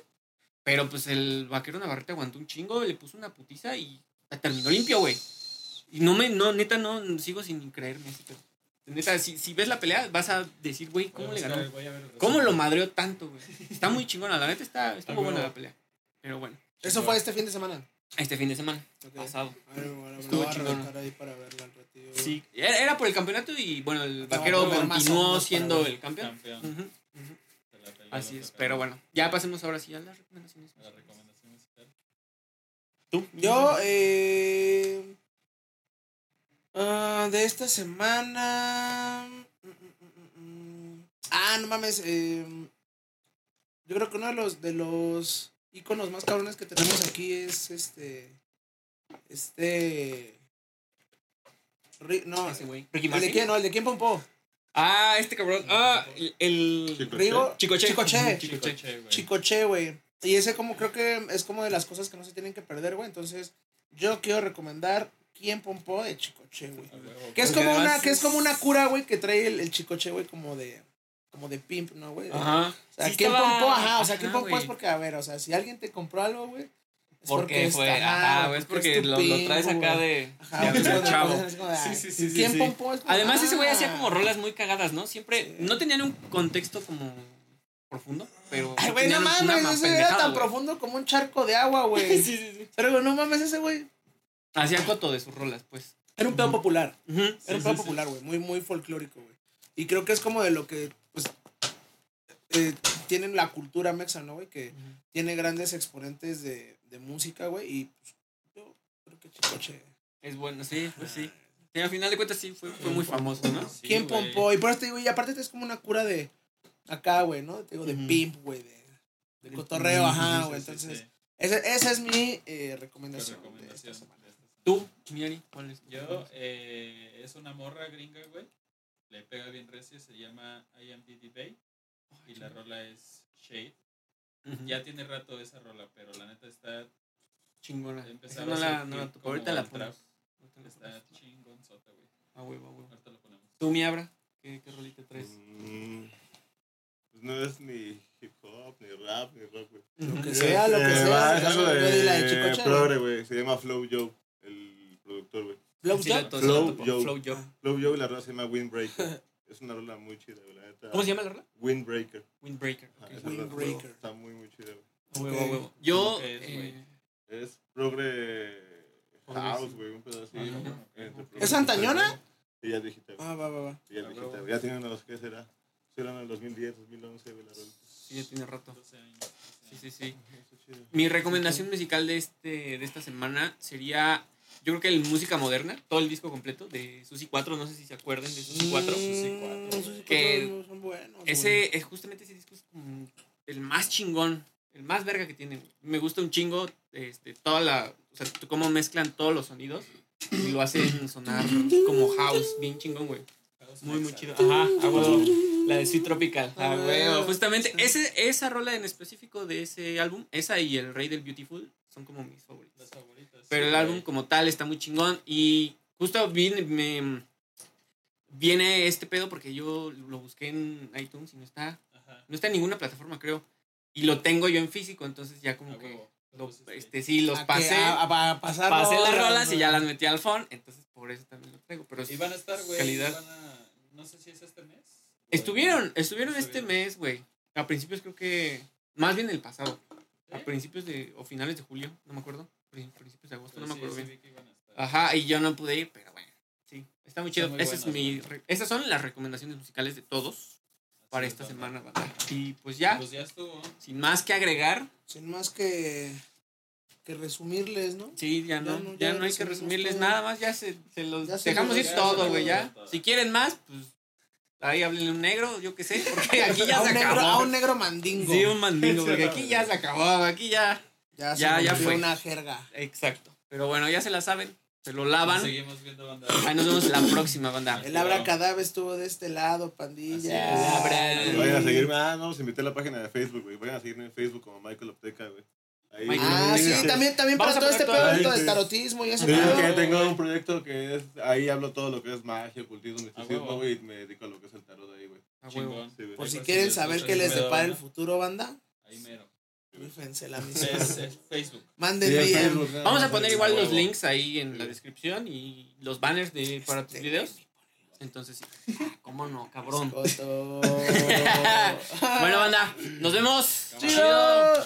S1: Pero pues el vaquero Navarrete aguantó un chingo, le puso una putiza y terminó limpio, güey. Y no me, no, neta, no sigo sin creerme. Neta, si, si ves la pelea, vas a decir, güey, ¿cómo le ganó?
S2: a ver
S1: ¿Cómo lo madreó tanto, güey? Está muy chingona, la neta está, estuvo
S2: Ah,
S1: buena la pelea. Pero bueno,
S3: Eso fue este fin de semana.
S1: este fin de semana,
S3: Ok.
S1: pasado.
S3: Ver, bueno,
S1: Estuvo
S3: lo voy a
S1: chingón.
S3: reventar ahí para verla
S1: Sí, era, era por el campeonato y bueno, el vaquero continuó siendo el campeón. Así es, pero bueno, ya pasemos ahora sí a las recomendaciones.
S2: La recomendación musical.
S1: ¿Tú?
S3: Yo, eh. ah, de esta semana. mm, mm, mm. Ah, no mames. eh, yo creo que uno de los, de los iconos más cabrones que tenemos aquí es este. Este. No,
S1: Ese güey. Ricky
S3: ¿el de quién? No, el de quién pompó.
S1: Ah, este cabrón. Ah, el. el-
S4: Chico
S3: Rigo.
S1: Chicoche.
S3: Chicoche.
S1: Chicoche.
S2: Güey.
S3: Chicoche, güey. Y ese como creo que es como de las cosas que no se tienen que perder, güey. Entonces, yo quiero recomendar quién pompó de Chicoche, güey.
S2: A huevo.
S3: Que es como una, que es como una cura, güey, que trae el, el chicoche, güey, como de, como de pimp, ¿no, güey?
S1: Ajá.
S3: O sea,
S1: Sí
S3: ¿quién
S1: estaba-
S3: pompó? Ajá, o sea,
S1: ajá,
S3: ¿quién pompó? Es porque, a ver, o sea, si alguien te compró algo, güey, es
S1: Porque fue,
S3: está-
S1: ajá, güey, es porque lo, traes acá de,
S3: Ajá,
S1: de
S3: cuando-
S1: chavo.
S3: de,
S2: Sí, sí, sí,
S1: Además, ese güey hacía
S3: ah.
S1: como rolas muy cagadas, ¿no? Siempre,
S3: Sí.
S1: no tenían un contexto como profundo, pero...
S3: Ay, güey, no mames,
S1: ma-
S3: ese era tan profundo como un charco de agua, güey.
S1: Sí, sí, sí.
S3: Pero, güey, no mames, ese güey.
S1: Hacía coto de sus rolas, pues.
S3: Era un pedo popular. Era un pedo popular, güey. Muy, muy folclórico, güey. Y creo que es como de lo que, pues, eh, tienen la cultura mexa, ¿no, güey? Que tiene grandes exponentes de, de música, güey. Y pues, yo creo que Chicoche.
S1: Es bueno, sí, pues sí. Sí, al final de cuentas sí, fue, fue muy famoso, ¿no?
S2: Sí,
S3: ¿Quién
S2: güey.
S3: pompó? Y por eso te digo, y aparte es como una cura de acá, güey, ¿no? Te digo, de pimp, güey, de, de
S1: De-
S3: cotorreo, ajá, güey.
S2: sí,
S3: Entonces,
S2: sí.
S3: Ese, esa es mi eh, recomendación. de
S2: recomendación
S3: esta semana.
S2: de esta semana.
S1: ¿Tú, Miari? ¿Cuál es?
S2: Yo, eh, es una morra gringa, güey. Le pega bien recio, se llama I Am Diddy Bay. Y la rola es Shade. Ya tiene rato esa rola, pero la neta está,
S1: Chingona.
S2: Empezaba
S1: no
S2: a
S1: la, no la topo.
S2: como
S1: Ahorita la ponemos. Ahorita la
S2: está
S1: ponemos.
S2: chingonzota, güey.
S1: A huevo, huevo.
S2: Ahorita lo ponemos.
S1: ¿Tú, mi Abra? ¿Qué, qué rolita traes?
S4: Mm, pues no es ni hip hop, ni rap, ni rock, güey.
S3: Lo que
S4: Eh,
S3: sea, lo que
S4: eh,
S3: sea.
S4: es algo
S3: de Chicoche,
S4: progre, güey. Se llama Flow Joe, el productor, güey.
S3: Flow Joe.
S4: Flow. Joe.
S1: Flow Joe.
S4: Flow Joe y la rola se llama Windbreaker. es una rola muy chida, güey. la neta.
S1: ¿Cómo se llama la rola?
S4: Windbreaker.
S1: Windbreaker.
S4: Ajá,
S1: ok.
S4: esa rola
S3: Windbreaker.
S4: Está muy, muy chida, güey.
S1: Huevo, huevo. Yo.
S2: ¿Qué es, güey?
S1: eh,
S4: Es progre house, güey, un pedazo así.
S1: ¿Es
S3: Antañona?
S4: Y ya es digital.
S3: Ah, va, va, va.
S4: Y ya es
S2: Ah.
S4: Ya tiene unos, ¿qué será? Será en el 2010, 2011, güey, la rola.
S1: sí, ya tiene rato.
S2: 12 años. 12
S1: Sí, sí, sí. Mi recomendación musical de, este, de esta semana sería, yo creo que el música moderna, todo el disco completo de Susi 4, no sé si se acuerdan de Susi 4.
S2: Susi cuatro,
S3: Mm,
S2: güey.
S3: Susi
S1: Que
S3: cuatro son buenos. güey.
S1: Ese, es justamente ese disco es como el más chingón, el más verga que tiene. Me gusta un chingo este, toda la, o sea, cómo mezclan todos los sonidos y lo hacen sonar como house, bien chingón, güey. Muy, muy chido.
S2: güey.
S1: Ajá, a huevo. La de Sweet Tropical. Ah, huevo. Justamente, ese, esa rola en específico de ese álbum, esa y El Rey del Beautiful, son como mis favoritos.
S2: Las favoritas.
S1: Pero
S2: sí,
S1: el álbum como tal está muy chingón. Y justo viene, me, viene este pedo porque yo lo busqué en iTunes y no está.
S2: Ajá.
S1: No está en ninguna plataforma, creo. Y lo tengo yo en físico, entonces ya como que
S2: huevo.
S1: lo-
S2: este,
S1: este, sí, los
S3: A que-
S1: pasé.
S3: A, a- a pasar
S1: pasé las
S3: rolas,
S1: y ya las metí al phone. Entonces por eso también lo traigo. Pero
S2: Y van a estar, güey. No sé si es este mes.
S1: Estuvieron, estuvieron este
S2: Estuvieron.
S1: mes, güey. A principios creo que. Más bien el pasado. A principios de. o finales de julio, no me acuerdo. Prin- Principios de agosto,
S2: Pero
S1: no me acuerdo
S2: sí
S1: bien. Ajá, y yo no pude ir, pero bueno. Sí, está muy chido.
S2: muy
S1: Esa es mi, re- esas son las recomendaciones musicales de todos para esta
S2: es,
S1: semana,
S2: banda.
S1: Y pues ya,
S2: Pues ya estuvo.
S1: sin más que agregar,
S3: Sin más que, que resumirles, ¿no?
S1: sí, ya
S3: Ya
S1: no,
S3: no,
S1: ya
S3: ya
S1: no hay que resumirles
S3: todo.
S1: nada más, ya se, se los
S3: Ya
S1: dejamos ir todo, güey, ya.
S2: todo.
S1: Si quieren más, pues ahí háblenle un negro, yo qué sé, porque aquí ya
S3: a,
S1: se
S3: negro,
S1: acabó.
S3: a un negro mandingo.
S1: Sí, un mandingo, porque aquí ya se acabó, aquí ya.
S3: ya se
S1: ya-
S3: volvió
S1: fue.
S3: una jerga.
S1: Exacto. Pero bueno, ya se la saben, se lo lavan.
S2: Seguimos viendo banda.
S1: Ahí nos vemos la próxima, banda.
S3: El abracadabra estuvo de este lado,
S2: Así
S3: pandilla.
S2: es.
S1: Abra-
S4: Vayan a seguirme. Ah, no, os invité a la página de Facebook, güey. Vayan a seguirme en Facebook como Michael Opteca, güey. Ahí.
S3: Ah, sí,
S1: Sí.
S3: también, también para todo este pedo
S4: la
S3: de
S4: gente.
S3: tarotismo y
S4: Sí,
S3: pedo.
S4: que tengo un proyecto que es. Ahí hablo todo lo que es magia, ocultismo, misticismo, güey. Y me dedico a lo que es el tarot ahí, güey.
S1: A huevo.
S2: Chingón.
S4: Sí, güey.
S3: Por si quieren saber qué les depara el futuro, banda,
S2: Ahí mero.
S3: rífense la
S2: Es,
S3: misión.
S2: es Facebook.
S3: Manden
S4: Sí, en
S3: bien.
S4: Facebook,
S1: Vamos a poner igual los links ahí en la descripción y los banners de, para tus
S3: Este,
S1: videos. Entonces, sí. ¿Cómo no, cabrón? Bueno, banda, nos vemos.
S2: Chido.